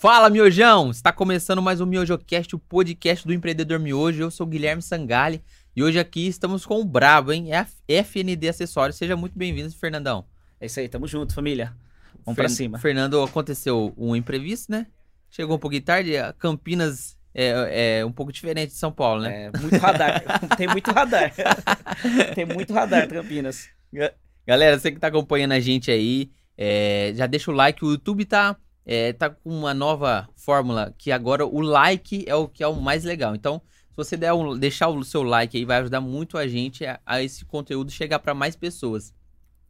Fala, Miojão! Está começando mais um MiojoCast, o podcast do empreendedor Miojo. Eu sou o Guilherme Sangali e hoje aqui estamos com o Brabo, hein? É FND Acessórios. Seja muito bem-vindo, Fernandão. É isso aí, tamo junto, família. Vamos Fer pra cima. Fernando, aconteceu um imprevisto, né? Chegou um pouquinho tarde, Campinas é, é um pouco diferente de São Paulo, né? É, muito radar. Tem muito radar. Tem muito radar, Campinas. Galera, você que tá acompanhando a gente aí, é, já deixa o like. O YouTube tá, é, tá com uma nova fórmula que agora o like é o que é o mais legal. Então, se você der um, deixar o seu like aí, vai ajudar muito a gente a, a esse conteúdo chegar para mais pessoas.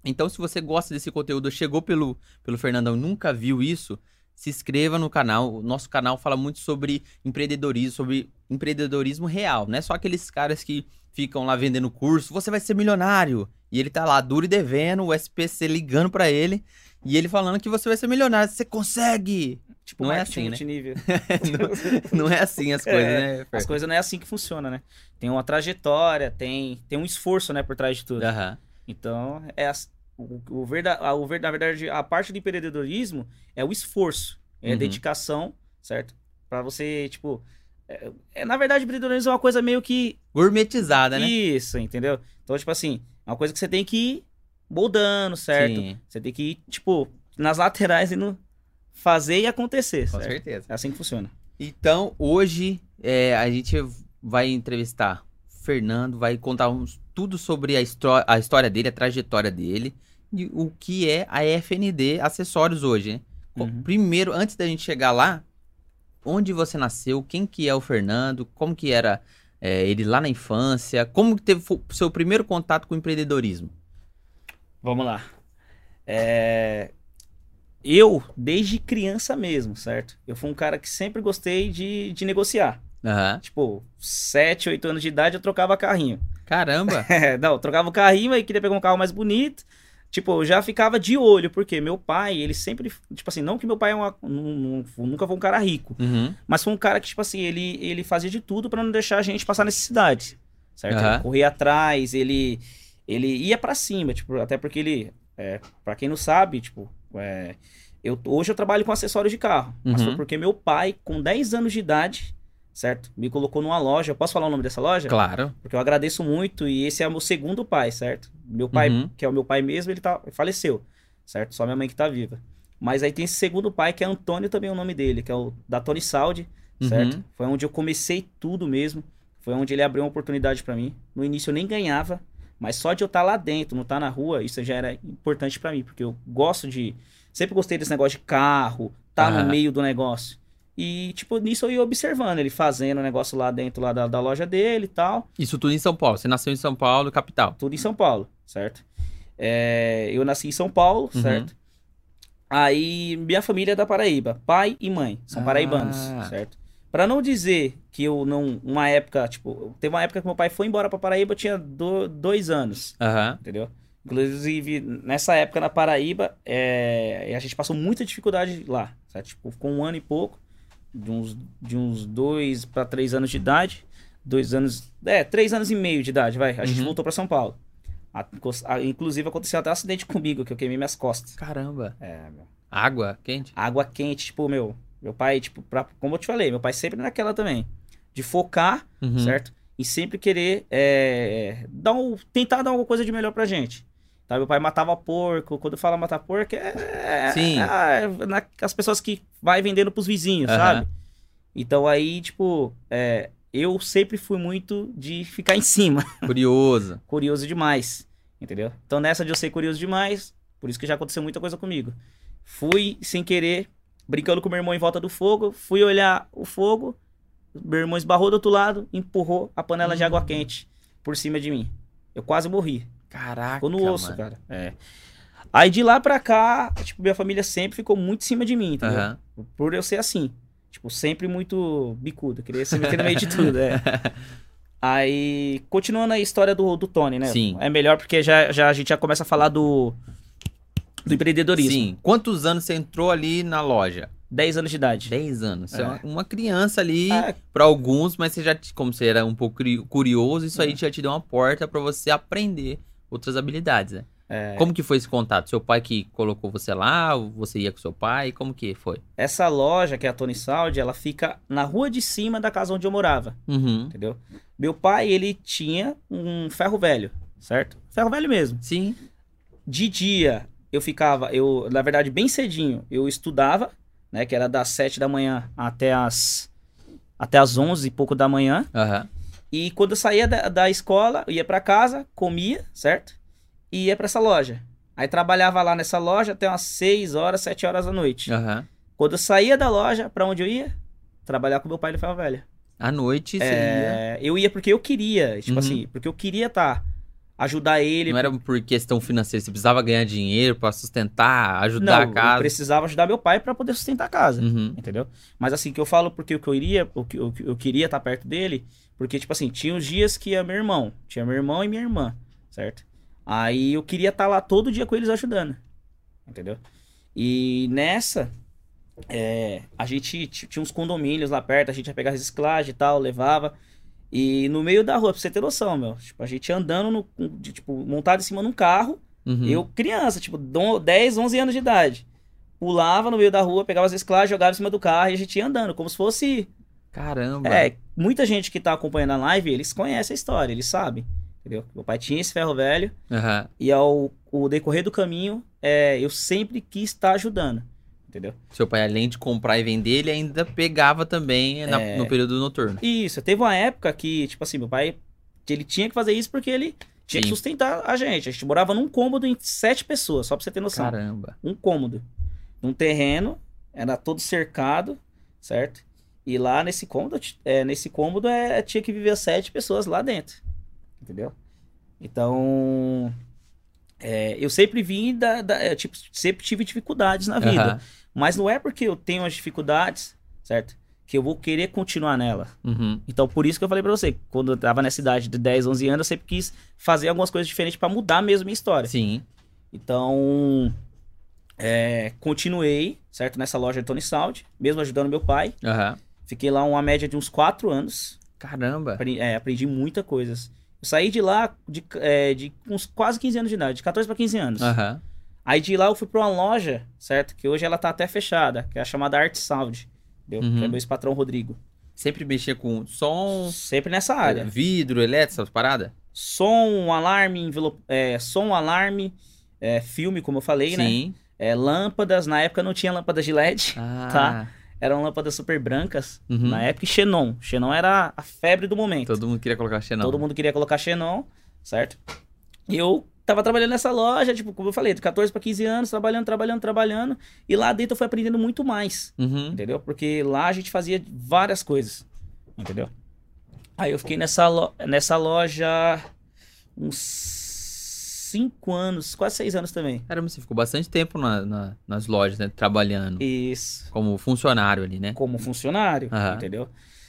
Então, se você gosta desse conteúdo, chegou pelo, pelo Fernandão nunca viu isso, se inscreva no canal. O nosso canal fala muito sobre empreendedorismo, sobre empreendedorismo real. Não é só aqueles caras que ficam lá vendendo curso, você vai ser milionário. E ele tá lá duro e devendo, o SPC ligando para ele, e ele falando que você vai ser milionário, você consegue. Tipo, não é assim, né? não, não, é assim as coisas, é, né? As coisas não é assim que funciona, né? Tem uma trajetória, tem, tem um esforço, né, por trás de tudo. Uhum. Então, é, o, o, o, na verdade, a parte do empreendedorismo é o esforço, é a uhum. dedicação, certo? Para você, tipo. É, é, na verdade, empreendedorismo é uma coisa meio que. Gourmetizada, né? Isso, entendeu? Então, tipo assim, é uma coisa que você tem que ir moldando, certo? Sim. Você tem que ir, tipo, nas laterais e no fazer e acontecer. Com certo? certeza. É assim que funciona. Então, hoje, é, a gente vai entrevistar Fernando, vai contar uns, tudo sobre a, a história dele, a trajetória dele o que é a FND Acessórios hoje, né? Uhum. Primeiro, antes da gente chegar lá, onde você nasceu, quem que é o Fernando, como que era é, ele lá na infância, como que teve o seu primeiro contato com o empreendedorismo? Vamos lá. É... Eu, desde criança mesmo, certo? Eu fui um cara que sempre gostei de, de negociar. Uhum. Tipo, 7, 8 anos de idade eu trocava carrinho. Caramba! não, eu trocava o carrinho, aí queria pegar um carro mais bonito. Tipo, eu já ficava de olho, porque meu pai, ele sempre. Tipo assim, não que meu pai é uma, não, nunca foi um cara rico, uhum. mas foi um cara que, tipo assim, ele, ele fazia de tudo para não deixar a gente passar necessidade. Certo? Uhum. Ele corria atrás, ele, ele ia para cima, tipo, até porque ele. É, para quem não sabe, tipo, é, eu, hoje eu trabalho com acessórios de carro, uhum. mas foi porque meu pai, com 10 anos de idade, certo? Me colocou numa loja. Posso falar o nome dessa loja? Claro. Porque eu agradeço muito e esse é o meu segundo pai, certo? Meu pai, uhum. que é o meu pai mesmo, ele tá, faleceu, certo? Só minha mãe que tá viva. Mas aí tem esse segundo pai, que é Antônio também é o nome dele, que é o da Tony Saudi, certo? Uhum. Foi onde eu comecei tudo mesmo. Foi onde ele abriu uma oportunidade para mim. No início eu nem ganhava, mas só de eu estar tá lá dentro, não estar tá na rua, isso já era importante para mim, porque eu gosto de. Sempre gostei desse negócio de carro, tá uhum. no meio do negócio. E, tipo, nisso eu ia observando, ele fazendo o negócio lá dentro lá da, da loja dele e tal. Isso tudo em São Paulo. Você nasceu em São Paulo, capital. Tudo em São Paulo, certo? É, eu nasci em São Paulo, uhum. certo? Aí, minha família é da Paraíba. Pai e mãe são ah. paraibanos, certo? Para não dizer que eu não. Uma época, tipo, teve uma época que meu pai foi embora pra Paraíba, eu tinha do, dois anos. Uhum. Entendeu? Inclusive, nessa época na Paraíba, é, a gente passou muita dificuldade lá, certo? Tipo, ficou um ano e pouco de uns, de uns dois para três anos de idade. Dois anos. É, três anos e meio de idade, vai. A gente uhum. voltou para São Paulo. A, a, inclusive aconteceu até um acidente comigo, que eu queimei minhas costas. Caramba. É, meu. Água quente? Água quente, tipo, meu. Meu pai, tipo, pra, como eu te falei, meu pai sempre naquela também. De focar, uhum. certo? E sempre querer é, dar um, tentar dar alguma coisa de melhor pra gente. Tá? Meu pai matava porco. Quando fala matar porco, é, Sim. é, é na, as pessoas que vai vendendo pros vizinhos, uhum. sabe? Então aí, tipo, é, eu sempre fui muito de ficar em cima. Curioso. curioso demais, entendeu? Então nessa de eu ser curioso demais, por isso que já aconteceu muita coisa comigo. Fui sem querer, brincando com meu irmão em volta do fogo, fui olhar o fogo, meu irmão esbarrou do outro lado, empurrou a panela hum. de água hum. quente por cima de mim. Eu quase morri. Caraca. Ficou no osso, mano. cara. É. Aí de lá pra cá, tipo, minha família sempre ficou muito em cima de mim, entendeu? Uhum. Por eu ser assim. Tipo, sempre muito bicudo. Queria se meter no meio de tudo, é. Aí, continuando a história do, do Tony, né? Sim. É melhor porque já, já a gente já começa a falar do, do empreendedorismo. Sim. Quantos anos você entrou ali na loja? 10 anos de idade. 10 anos. Você é, é uma criança ali é. para alguns, mas você já, como você era um pouco curioso, isso é. aí já te deu uma porta para você aprender outras habilidades, né? É... Como que foi esse contato? Seu pai que colocou você lá? Você ia com seu pai? Como que foi? Essa loja, que é a Tony Saudi, ela fica na rua de cima da casa onde eu morava. Uhum. Entendeu? Meu pai, ele tinha um ferro velho, certo? Ferro velho mesmo. Sim. De dia, eu ficava, eu, na verdade, bem cedinho, eu estudava, né? Que era das sete da manhã até as, até as onze e pouco da manhã. Uhum. E quando eu saía da, da escola, eu ia para casa, comia, certo? e ia para essa loja. Aí trabalhava lá nessa loja até umas 6 horas, 7 horas da noite. Uhum. Quando eu saía da loja, para onde eu ia? Trabalhar com meu pai no Ferro Velho. À noite, é... ia? Eu ia porque eu queria, tipo uhum. assim, porque eu queria estar... Tá, ajudar ele. Não era por questão financeira, você precisava ganhar dinheiro para sustentar, ajudar não, a casa. Eu precisava ajudar meu pai para poder sustentar a casa, uhum. entendeu? Mas assim, que eu falo porque o que eu iria, o que eu, eu queria estar tá perto dele, porque tipo assim, tinha os dias que ia meu irmão, tinha meu irmão e minha irmã, certo? Aí eu queria estar tá lá todo dia com eles ajudando. Entendeu? E nessa, é, a gente tinha uns condomínios lá perto, a gente ia pegar reciclagem e tal, levava. E no meio da rua, pra você ter noção, meu. Tipo, a gente andando, no, de, tipo, montado em cima num carro. Uhum. Eu, criança, tipo, 10, 11 anos de idade. Pulava no meio da rua, pegava as reciclagens, jogava em cima do carro e a gente ia andando, como se fosse. Caramba! É, muita gente que tá acompanhando a live, eles conhecem a história, eles sabem entendeu? Meu pai tinha esse ferro velho uhum. e ao o decorrer do caminho, é, eu sempre quis estar ajudando, entendeu? Seu pai, além de comprar e vender, ele ainda pegava também na, é... no período noturno. Isso, teve uma época que, tipo assim, meu pai, ele tinha que fazer isso porque ele tinha Sim. que sustentar a gente. A gente morava num cômodo em sete pessoas, só pra você ter noção. Caramba. Um cômodo. Num terreno, era todo cercado, certo? E lá nesse cômodo, é, nesse cômodo é, tinha que viver sete pessoas lá dentro entendeu? Então, é, eu sempre vim da, da é, tipo, sempre tive dificuldades na vida, uhum. mas não é porque eu tenho as dificuldades, certo? Que eu vou querer continuar nela. Uhum. Então, por isso que eu falei pra você, quando eu tava nessa idade de 10, 11 anos, eu sempre quis fazer algumas coisas diferentes para mudar mesmo a minha história. Sim. Então, é, continuei, certo? Nessa loja de Tony Sound, mesmo ajudando meu pai. Uhum. Fiquei lá uma média de uns 4 anos. Caramba! Aprendi, é, aprendi muitas coisas. Eu saí de lá de, é, de uns quase 15 anos de idade, de 14 para 15 anos. Uhum. Aí de lá eu fui para uma loja, certo? Que hoje ela tá até fechada, que é a chamada Art Sound. Entendeu? Uhum. Que é meu patrão Rodrigo. Sempre mexia com som. Sempre nessa área. Vidro, elétrico, essas paradas? Som, alarme, envelope, é, som, alarme, é, filme, como eu falei, Sim. né? Sim. É, lâmpadas, na época não tinha lâmpadas de LED, ah. tá? Eram lâmpadas super brancas uhum. na época e Xenon. Xenon era a febre do momento. Todo mundo queria colocar Xenon. Todo mundo queria colocar Xenon, certo? E eu tava trabalhando nessa loja, tipo, como eu falei, de 14 para 15 anos, trabalhando, trabalhando, trabalhando. E lá dentro eu fui aprendendo muito mais, uhum. entendeu? Porque lá a gente fazia várias coisas, entendeu? Aí eu fiquei nessa, lo nessa loja uns cinco anos, quase seis anos também. Caramba, você ficou bastante tempo na, na, nas lojas, né? Trabalhando. Isso. Como funcionário ali, né? Como funcionário, uhum. entendeu?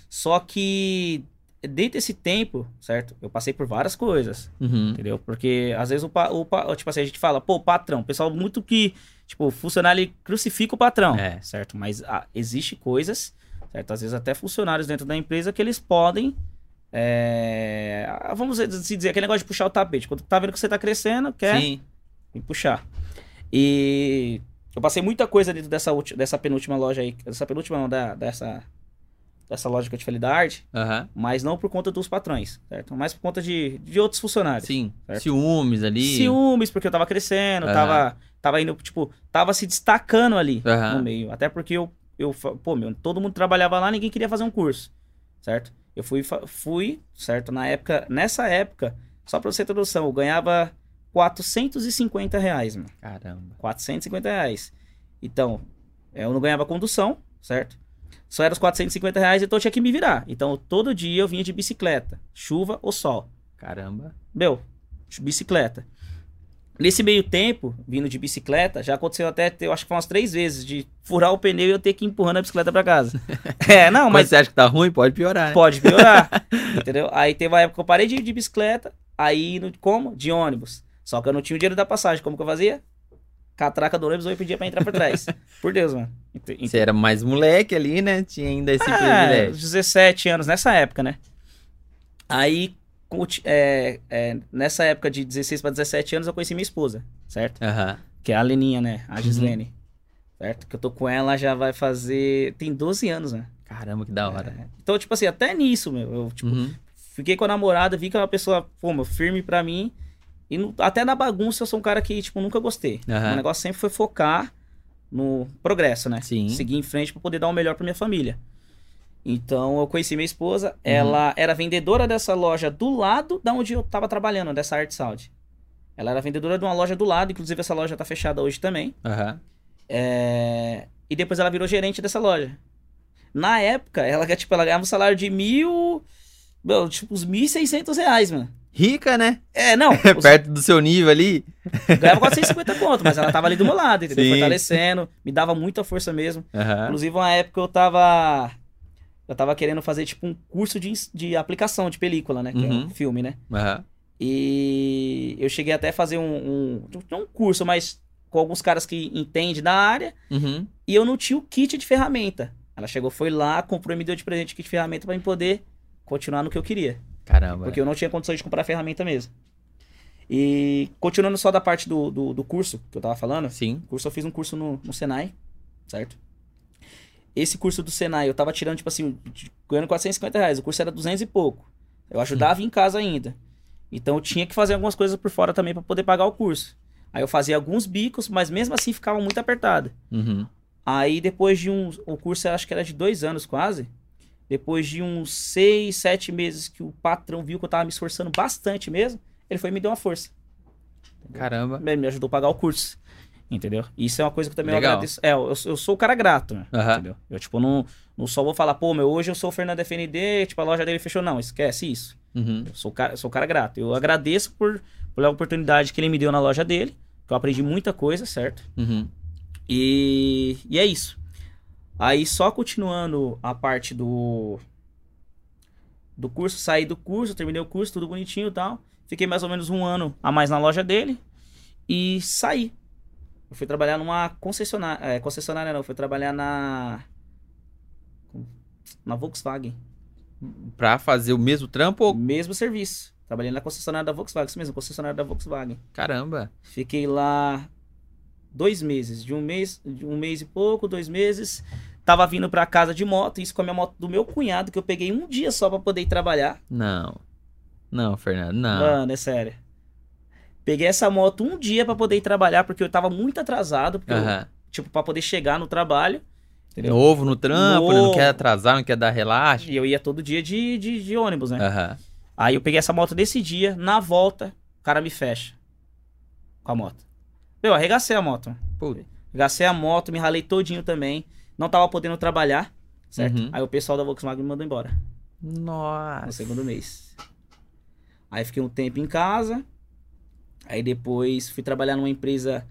Só que dentro desse tempo, certo? Eu passei por várias coisas, uhum. entendeu? Porque às vezes o, o, tipo assim, a gente fala, pô, patrão, o pessoal muito que, tipo, o funcionário crucifica o patrão, é. certo? Mas ah, existe coisas, certo? Às vezes até funcionários dentro da empresa que eles podem é... Vamos dizer, aquele negócio de puxar o tapete. Quando tá vendo que você tá crescendo, quer Sim. puxar. E eu passei muita coisa dentro dessa, dessa penúltima loja aí. Dessa penúltima não, da, dessa, dessa loja que eu te falei da arte. Uhum. Mas não por conta dos patrões, certo? Mas por conta de, de outros funcionários. Sim. Certo? Ciúmes ali. Ciúmes, porque eu tava crescendo, uhum. tava, tava indo, tipo, tava se destacando ali uhum. no meio. Até porque eu, eu, pô, meu, todo mundo trabalhava lá, ninguém queria fazer um curso, certo? Eu fui, fui, certo? Na época, nessa época, só pra você ter noção, eu ganhava 450 reais, mano. Caramba. 450 reais. Então, eu não ganhava condução, certo? Só era os 450 reais, então eu tinha que me virar. Então, todo dia eu vinha de bicicleta, chuva ou sol. Caramba. Meu, bicicleta. Nesse meio tempo, vindo de bicicleta, já aconteceu até, eu acho que foi umas três vezes, de furar o pneu e eu ter que ir empurrando a bicicleta para casa. é, não, mas... mas... você acha que tá ruim? Pode piorar, né? Pode piorar, entendeu? Aí teve uma época que eu parei de de bicicleta, aí, no, como? De ônibus. Só que eu não tinha o dinheiro da passagem, como que eu fazia? Catraca do ônibus eu pedia pra entrar por trás. por Deus, mano. Você era mais moleque ali, né? Tinha ainda esse é, privilégio. 17 anos, nessa época, né? Aí, é, é, nessa época de 16 para 17 anos, eu conheci minha esposa. certo? Aham. Que é a Leninha, né? Uhum. A Gislene. Certo? Que eu tô com ela já vai fazer. Tem 12 anos, né? Caramba, que da hora. É. Então, tipo assim, até nisso, meu. Eu, tipo, Uhum. fiquei com a namorada, vi que é uma pessoa, pô, meu, firme pra mim. E no- até na bagunça eu sou um cara que, tipo, nunca gostei. Aham. O negócio sempre foi focar no progresso, né? Sim. Seguir em frente pra poder dar o melhor pra minha família. Então eu conheci minha esposa, Uhum. ela era vendedora dessa loja do lado da onde eu tava trabalhando, dessa Art Saúde. Ela era vendedora de uma loja do lado, inclusive essa loja tá fechada hoje também. Aham. É, E depois ela virou gerente dessa loja. Na época, ela, tipo, ela ganhava um salário de mil. Meu, tipo, uns 1.600 reais, mano. Rica, né? É, não. os- Perto do seu nível ali. ganhava 450 conto, mas ela tava ali do meu lado, entendeu? Sim. Fortalecendo, me dava muita força mesmo. Aham. Inclusive, uma época eu tava. Eu tava querendo fazer, tipo, um curso de, de aplicação de película, né? Que é Uhum. um filme, né? Aham. E eu cheguei até a fazer um, um. Não um curso, mas com alguns caras que entendem da área. Uhum. E eu não tinha o kit de ferramenta. Ela chegou, foi lá, comprou e me deu de presente o kit de ferramenta pra eu poder continuar no que eu queria. Caramba. Porque eu não tinha condições de comprar ferramenta mesmo. E continuando só da parte do, do, do curso que eu tava falando, Sim. curso eu fiz um curso no, no Senai, certo? Esse curso do Senai eu tava tirando, tipo assim, ganhando 450 reais. O curso era 200 e pouco. Eu ajudava em casa ainda. Então eu tinha que fazer algumas coisas por fora também pra poder pagar o curso. Aí eu fazia alguns bicos, mas mesmo assim ficava muito apertado. Uhum. Aí depois de uns. O curso acho que era de dois anos quase. Depois de uns seis, sete meses que o patrão viu que eu tava me esforçando bastante mesmo, ele foi e me deu uma força. Caramba. Ele me ajudou a pagar o curso. Entendeu? Isso é uma coisa que eu também eu Legal. agradeço. É, eu, eu sou o cara grato, né? Aham. Entendeu? Eu, tipo, não, não só vou falar, pô, meu, hoje eu sou o Fernando FND, tipo, a loja dele fechou. Não, esquece isso. Uhum. Eu sou o cara, eu sou o cara grato. Eu agradeço por, pela oportunidade que ele me deu na loja dele. Que eu aprendi muita coisa, certo? Uhum. E, e é isso. Aí só continuando a parte do do curso, saí do curso, terminei o curso, tudo bonitinho e tal. Fiquei mais ou menos um ano a mais na loja dele e saí. Eu fui trabalhar numa concessionária, é, concessionária não, eu fui trabalhar na na Volkswagen, Pra fazer o mesmo trampo? ou- mesmo serviço. Trabalhei na concessionária da Volkswagen, isso mesmo, concessionária da Volkswagen. Caramba. Fiquei lá dois meses, de um mês, de um mês e pouco, dois meses. Tava vindo pra casa de moto, isso com a minha moto do meu cunhado, que eu peguei um dia só pra poder ir trabalhar. Não. Não, Fernando, não. Mano, é sério. Peguei essa moto um dia pra poder ir trabalhar, porque eu tava muito atrasado, porque eu, Aham. tipo, pra poder chegar no trabalho. Entendeu? Novo no trampo, né? não Novo. quer atrasar, não quer dar relaxa. E eu ia todo dia de, de, de ônibus, né? Aham. Aí eu peguei essa moto nesse dia, na volta, o cara me fecha com a moto. Eu arregacei a moto. Putz. Gastei a moto, me ralei todinho também. Não tava podendo trabalhar, certo? Uhum. Aí o pessoal da Volkswagen me mandou embora no Nossa. segundo mês. Aí fiquei um tempo em casa. Aí depois fui trabalhar numa empresa.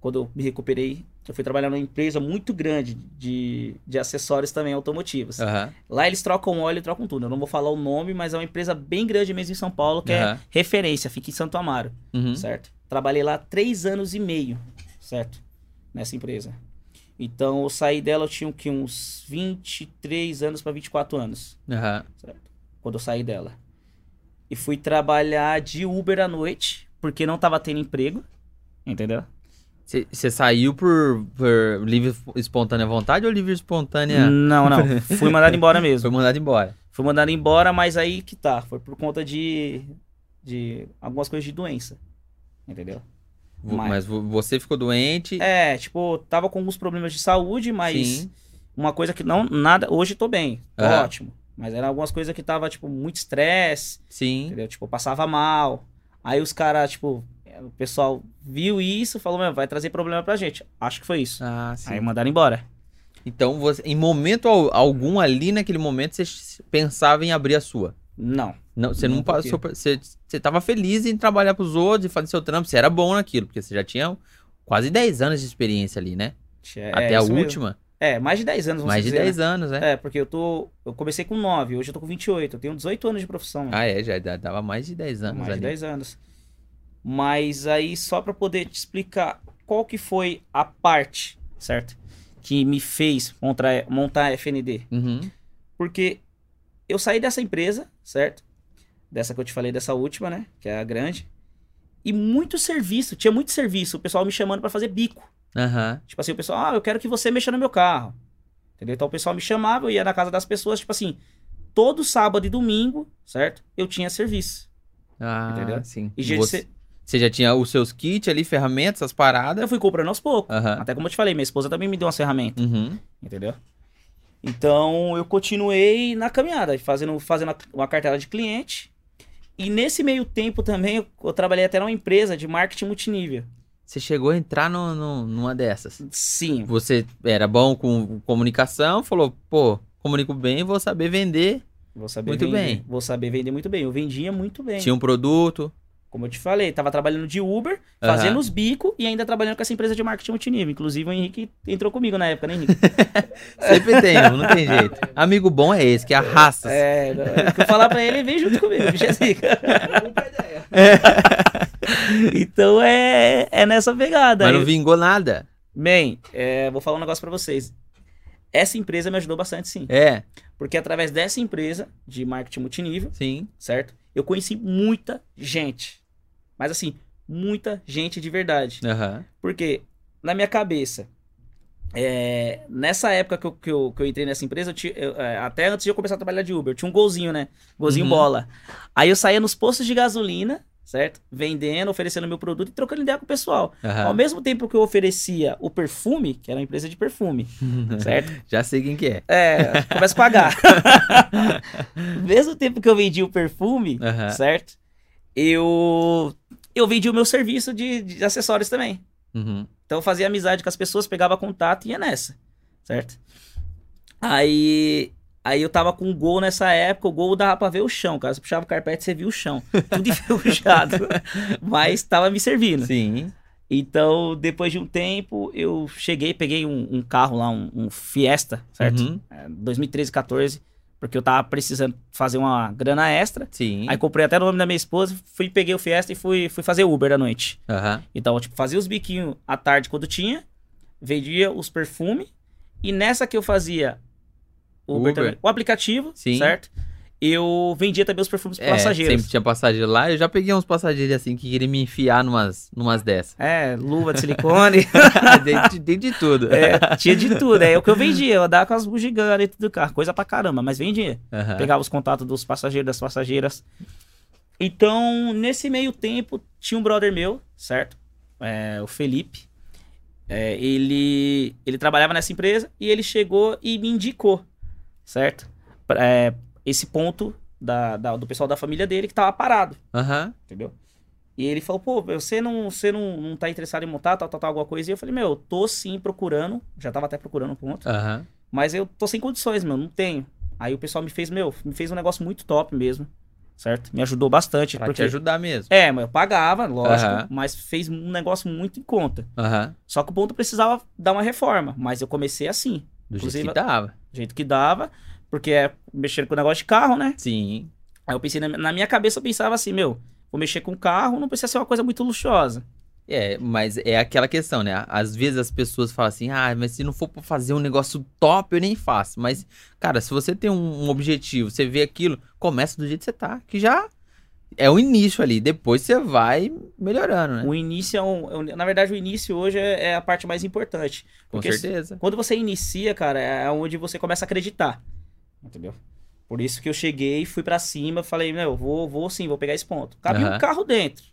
Quando eu me recuperei, eu fui trabalhar numa empresa muito grande de, de acessórios também automotivos. Aham. Lá eles trocam óleo e trocam tudo. Eu não vou falar o nome, mas é uma empresa bem grande mesmo em São Paulo, que é Aham. referência, fica em Santo Amaro Uhum. certo? Trabalhei lá três anos e meio, certo? Nessa empresa. Então eu saí dela, eu tinha o quê? uns 23 anos para 24 anos, Aham. quando eu saí dela. E fui trabalhar de Uber à noite, porque não tava tendo emprego, entendeu? Você saiu por, por livre espontânea vontade ou livre espontânea Não, não. Fui mandado embora foi mesmo. mandado embora? Fui mandado embora, mas aí que tá. Foi por conta de, de algumas coisas de doença, entendeu? Mas- Mas vo- você ficou doente? É, tipo, tava com alguns problemas de saúde, mas Sim. uma coisa que não, nada, hoje tô bem, tô Aham. ótimo. Mas eram algumas coisas que tava, tipo, muito estresse, Sim. entendeu? Tipo, eu passava mal. Aí os caras, tipo, o pessoal viu isso, falou, meu, vai trazer problema pra gente. Acho que foi isso. Ah, sim. Aí mandaram embora. Então, você, em momento al- algum ali naquele momento, você pensava em abrir a sua. Não. Não, você não, passou. Você, você tava feliz em trabalhar pros outros e fazer seu trampo. Você era bom naquilo, porque você já tinha quase 10 anos de experiência ali, né? É, Até a isso mesmo. É, mais de 10 anos, Mais de dizer, 10 né? anos, né? É, porque eu tô. Eu comecei com 9, hoje eu tô com 28. Eu tenho 18 anos de profissão. Ah, é, já dava mais de 10 anos mais ali. de 10 anos. Mas aí, só pra poder te explicar qual que foi a parte, certo? Que me fez montar, montar a FND. Uhum. Porque eu saí dessa empresa, certo? Dessa que eu te falei, dessa última, né? Que é a grande. E muito serviço, tinha muito serviço, o pessoal me chamando para fazer bico. Aham. Tipo assim, o pessoal, ah, eu quero que você mexa no meu carro. Entendeu? Então o pessoal me chamava, eu ia na casa das pessoas, tipo assim, todo sábado e domingo, certo? Eu tinha serviço. Ah, Entendeu? sim. E você, cê- você já tinha os seus kits ali, ferramentas, as paradas. eu fui comprando aos poucos. Aham. Até como eu te falei, minha esposa também me deu umas ferramentas, Uhum. entendeu? Então eu continuei na caminhada, fazendo, fazendo uma cartela de cliente. E nesse meio tempo também eu, eu trabalhei até numa empresa de marketing multinível. Você chegou a entrar no, no- numa dessas. Sim, Você era bom com comunicação, falou, pô, comunico bem, vou saber vender. vou saber Muito vender. bem. Vou saber vender muito bem. Eu vendia muito bem. Tinha um produto. Como eu te falei, tava trabalhando de Uber, Aham. fazendo os bicos e ainda trabalhando com essa empresa de marketing multinível. Inclusive o Henrique entrou comigo na época, né, Henrique? Sempre tem, não tem jeito. Amigo bom é esse, que arrasta. é, o que eu falar pra ele, ele vem junto comigo, bicho é zica. Então é, é nessa pegada. Mas não vingou nada. Bem, é, vou falar um negócio pra vocês. Essa empresa me ajudou bastante, sim. É, Porque através dessa empresa de marketing multinível, sim. certo? Eu conheci muita gente. Mas assim, muita gente de verdade. Aham. Porque, na minha cabeça, é, nessa época que eu, que, eu, que eu entrei nessa empresa, eu tinha- eu, é, até antes de eu começar a trabalhar de Uber, eu tinha um golzinho, né? Golzinho Uhum. bola. Aí eu saía nos postos de gasolina, certo? Vendendo, oferecendo meu produto e trocando ideia com o pessoal. aham. Ao mesmo tempo que eu oferecia o perfume, que era uma empresa de perfume, certo? Já sei quem que é. É, começa a pagar. Mesmo tempo que eu vendia o perfume, Aham. certo? Eu, eu vendia o meu serviço de, de acessórios também. Uhum. Então eu fazia amizade com as pessoas, pegava contato e ia nessa, certo? Aí, aí eu tava com um gol nessa época, o gol dava pra ver o chão, cara. Você puxava o carpete, você via o chão. Tudo enferrujado. mas tava me servindo. Sim. Então, depois de um tempo, eu cheguei, peguei um, um carro lá, um, um Fiesta, certo? Uhum. É, 2013, 14, porque eu tava precisando fazer uma grana extra. Sim. Aí comprei até o nome da minha esposa, fui, peguei o Fiesta e fui, fui fazer Uber à noite. Aham. Então, tipo, fazia os biquinhos à tarde quando tinha, vendia os perfumes, e nessa que eu fazia Uber, Uber. também, o aplicativo, Sim. certo? Eu vendia também os perfumes para É, passageiros. sempre tinha passageiro lá. Eu já peguei uns passageiros assim que queriam me enfiar numas, numas dessas. É, luva de silicone, tem, de- de tudo. é, tinha de tudo. É o que eu vendia, eu andava com as bugigangas dentro do carro, coisa pra caramba, mas vendia. Aham. Pegava os contatos dos passageiros, das passageiras. Então, nesse meio tempo, tinha um brother meu, certo? É, o Felipe. É, ele, ele trabalhava nessa empresa e ele chegou e me indicou, certo? É, esse ponto da, da- do pessoal da família dele que tava parado, Aham. entendeu? E ele falou, pô, você não, você não, não tá interessado em montar, tal, tal, tal, alguma coisa? E eu falei, meu, eu tô sim procurando, já tava até procurando um ponto. Aham. Mas eu tô sem condições, meu, não tenho. Aí o pessoal me fez, meu, me fez um negócio muito top mesmo, certo? Me ajudou bastante. Pra porque... te ajudar mesmo. É, mas eu pagava, lógico, Aham. mas fez um negócio muito em conta. Aham. Só que o ponto precisava dar uma reforma, mas eu comecei assim, Do Inclusive- jeito que dava. Do jeito que dava, porque é mexendo com o negócio de carro, né? Sim. Aí eu pensei, na, na minha cabeça eu pensava assim, meu, vou mexer com carro, não precisa ser uma coisa muito luxuosa. É, mas é aquela questão, né? Às vezes as pessoas falam assim, ah, mas se não for pra fazer um negócio top, eu nem faço. Mas, cara, se você tem um, um objetivo, você vê aquilo, começa do jeito que você tá, que já é o início ali. Depois você vai melhorando, né? O início é um, é um- Na verdade, o início hoje é, é a parte mais importante. Com certeza. Quando você inicia, cara, é onde você começa a acreditar. Entendeu? Por isso que eu cheguei, fui pra cima, falei, meu, vou, vou sim, vou pegar esse ponto. Cabia Aham. um carro dentro.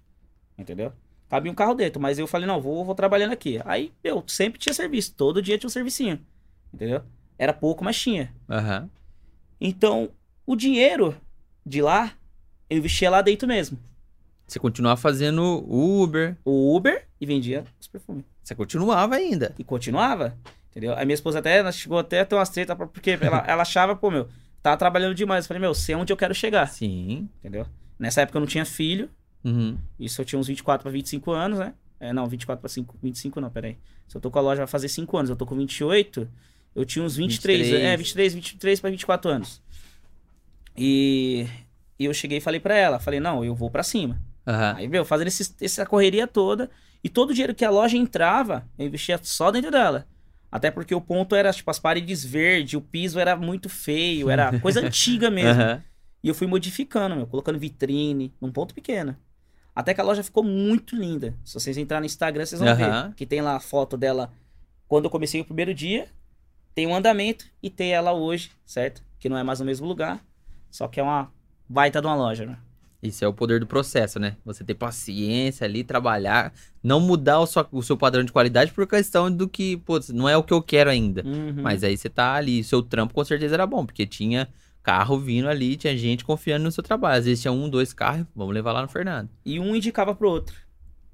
Entendeu? Cabia um carro dentro, mas eu falei, não, vou, vou trabalhando aqui. Aí, meu, sempre tinha serviço, todo dia tinha um servicinho. Entendeu? Era pouco, mas tinha. Aham. Então, o dinheiro de lá, eu investia lá dentro mesmo. Você continuava fazendo Uber, O Uber e vendia os perfumes. você continuava ainda. E continuava, entendeu? A minha esposa até, ela chegou até a ter umas treta, porque ela, ela achava, pô, meu, tava trabalhando demais. Eu falei, meu, sei onde eu quero chegar, Sim. entendeu? Nessa época eu não tinha filho, Uhum. isso eu tinha uns 24 para 25 anos, né? É, não, 24 para 5, 25 não, peraí. Se eu tô com a loja vai fazer 5 anos, eu tô com 28, eu tinha uns 23, 23. é, 23, 23 para 24 anos. E, e eu cheguei e falei pra ela, falei, não, eu vou pra cima. Aham. Aí, meu, fazendo esse- essa correria toda. E todo o dinheiro que a loja entrava, eu investia só dentro dela. Até porque o ponto era, tipo, as paredes verdes, o piso era muito feio, era coisa antiga mesmo. Aham. E eu fui modificando, meu, colocando vitrine num ponto pequeno. Até que a loja ficou muito linda. Se vocês entrarem no Instagram, vocês vão ver. Que tem lá a foto dela quando eu comecei o primeiro dia. Tem um andamento e tem ela hoje, certo? Que não é mais no mesmo lugar. Só que é uma baita de uma loja, né? Isso é o poder do processo, né? Você ter paciência ali, trabalhar, não mudar o, seu, o seu padrão de qualidade por questão do que, pô, não é o que eu quero ainda. Uhum. Mas aí você tá ali, seu trampo com certeza era bom, porque tinha carro vindo ali, tinha gente confiando no seu trabalho. Às vezes tinha um, dois carros, vamos levar lá no Fernando. E um indicava pro outro.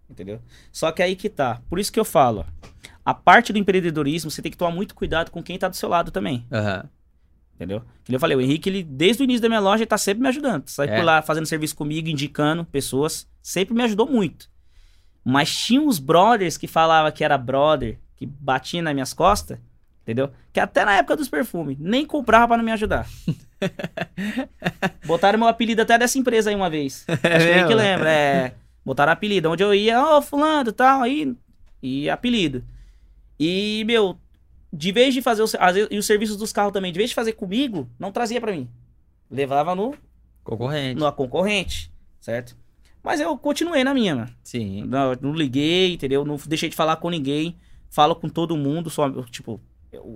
Entendeu? Só que aí que tá. Por isso que eu falo, a parte do empreendedorismo, você tem que tomar muito cuidado com quem tá do seu lado também. Uhum. Entendeu? Como eu falei, o Henrique, ele, desde o início da minha loja, ele tá sempre me ajudando. Sai é. por lá fazendo serviço comigo, indicando pessoas. Sempre me ajudou muito. Mas tinha uns brothers que falava que era brother, que batia nas minhas costas, entendeu? Que até na época dos perfumes, nem comprava para não me ajudar. Botaram meu apelido até dessa empresa aí uma vez. É Acho que, que lembra. É, botaram apelido. Onde eu ia, ó, oh, fulano e tal, aí. E apelido. E, meu, de vez de fazer os, e os serviços dos carros também, de vez de fazer comigo, não trazia para mim. Levava no concorrente. No concorrente, certo? Mas eu continuei na minha, mano. Sim. Não, não liguei, entendeu? Não deixei de falar com ninguém. Falo com todo mundo, só tipo,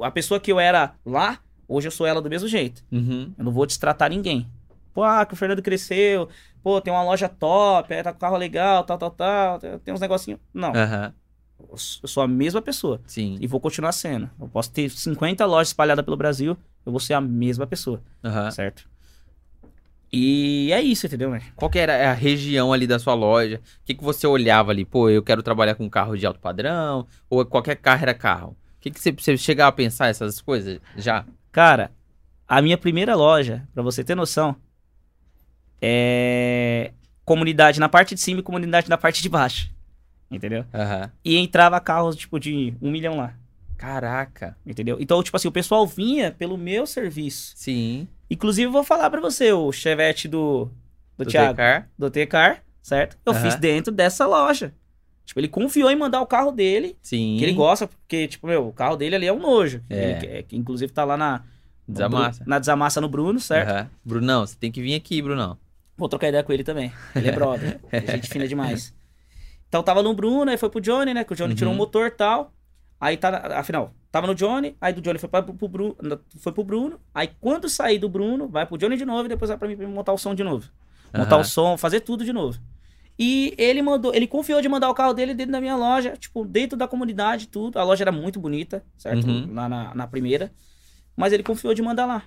a pessoa que eu era lá, hoje eu sou ela do mesmo jeito. Uhum. Eu não vou destratar ninguém. Pô, ah, que o Fernando cresceu. Pô, tem uma loja top, é, tá com carro legal, tal, tal, tal. Tem uns negocinhos. Não. Uhum. Eu sou a mesma pessoa. Sim. E vou continuar sendo. Eu posso ter 50 lojas espalhadas pelo Brasil, eu vou ser a mesma pessoa. Uhum. Certo? E é isso, entendeu, velho? Qual que era a região ali da sua loja? O que, que você olhava ali? Pô, eu quero trabalhar com carro de alto padrão? Ou qualquer carro era carro? O que, que você, você chegava a pensar essas coisas já? Cara, a minha primeira loja, para você ter noção, é comunidade na parte de cima e comunidade na parte de baixo. Entendeu? Uhum. E entrava carros, tipo, de um milhão lá. Caraca. Entendeu? Então, tipo assim, o pessoal vinha pelo meu serviço. Sim. Inclusive, eu vou falar para você, o Chevette do, do, do Thiago. T-Car. Do T-Car, certo? Eu uhum. fiz dentro dessa loja. Tipo, ele confiou em mandar o carro dele. Sim. Que ele gosta, porque, tipo, meu, o carro dele ali é um nojo. É. Ele, que, inclusive tá lá na. Desamassa. Na Desamassa no Bruno, certo? Uhum. Brunão, você tem que vir aqui, Brunão. Vou trocar ideia com ele também. Ele é brother. é gente fina demais. Então tava no Bruno, aí foi pro Johnny, né? Que o Johnny uhum. tirou um motor e tal. Aí tá, afinal, tava no Johnny, aí do Johnny foi, pra, pro, Bruno, foi pro Bruno. Aí quando sair do Bruno, vai pro Johnny de novo e depois vai pra mim, pra mim montar o som de novo. Montar uhum. o som, fazer tudo de novo. E ele mandou, ele confiou de mandar o carro dele dentro da minha loja, tipo, dentro da comunidade, tudo. A loja era muito bonita, certo? Uhum. Lá na, na primeira. Mas ele confiou de mandar lá.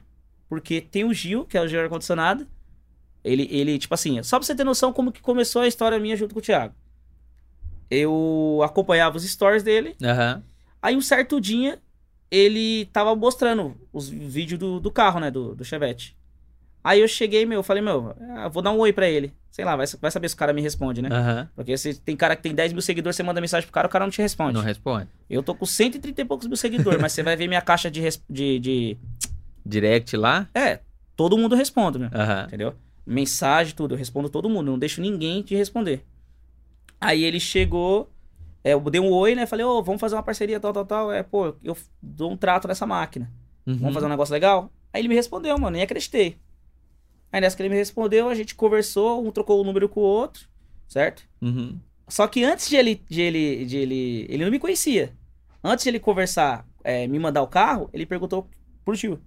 Porque tem o Gil, que é o Gil ar-condicionado. Ele, ele, tipo assim, só pra você ter noção como que começou a história minha junto com o Thiago eu acompanhava os stories dele. Uhum. Aí um certo dia, ele tava mostrando os vídeos do, do carro, né? Do, do Chevette. Aí eu cheguei, meu, falei, meu, ah, vou dar um oi pra ele. Sei lá, vai, vai saber se o cara me responde, né? Uhum. Porque se tem cara que tem 10 mil seguidores, você manda mensagem pro cara, o cara não te responde. Não responde. Eu tô com 130 e poucos mil seguidores, mas você vai ver minha caixa de, de, de... Direct lá? É, todo mundo responde, meu. Uhum. Entendeu? Mensagem, tudo, eu respondo todo mundo, não deixo ninguém te responder. Aí ele chegou, é, eu dei um oi, né? Falei, ô, oh, vamos fazer uma parceria, tal, tal, tal. É, pô, eu dou um trato nessa máquina. Uhum. Vamos fazer um negócio legal? Aí ele me respondeu, mano, nem acreditei. Aí nessa que ele me respondeu, a gente conversou, um trocou o número com o outro, certo? Uhum. Só que antes de ele, de ele, de ele, ele não me conhecia. Antes de ele conversar, é, me mandar o carro, ele perguntou pro tio,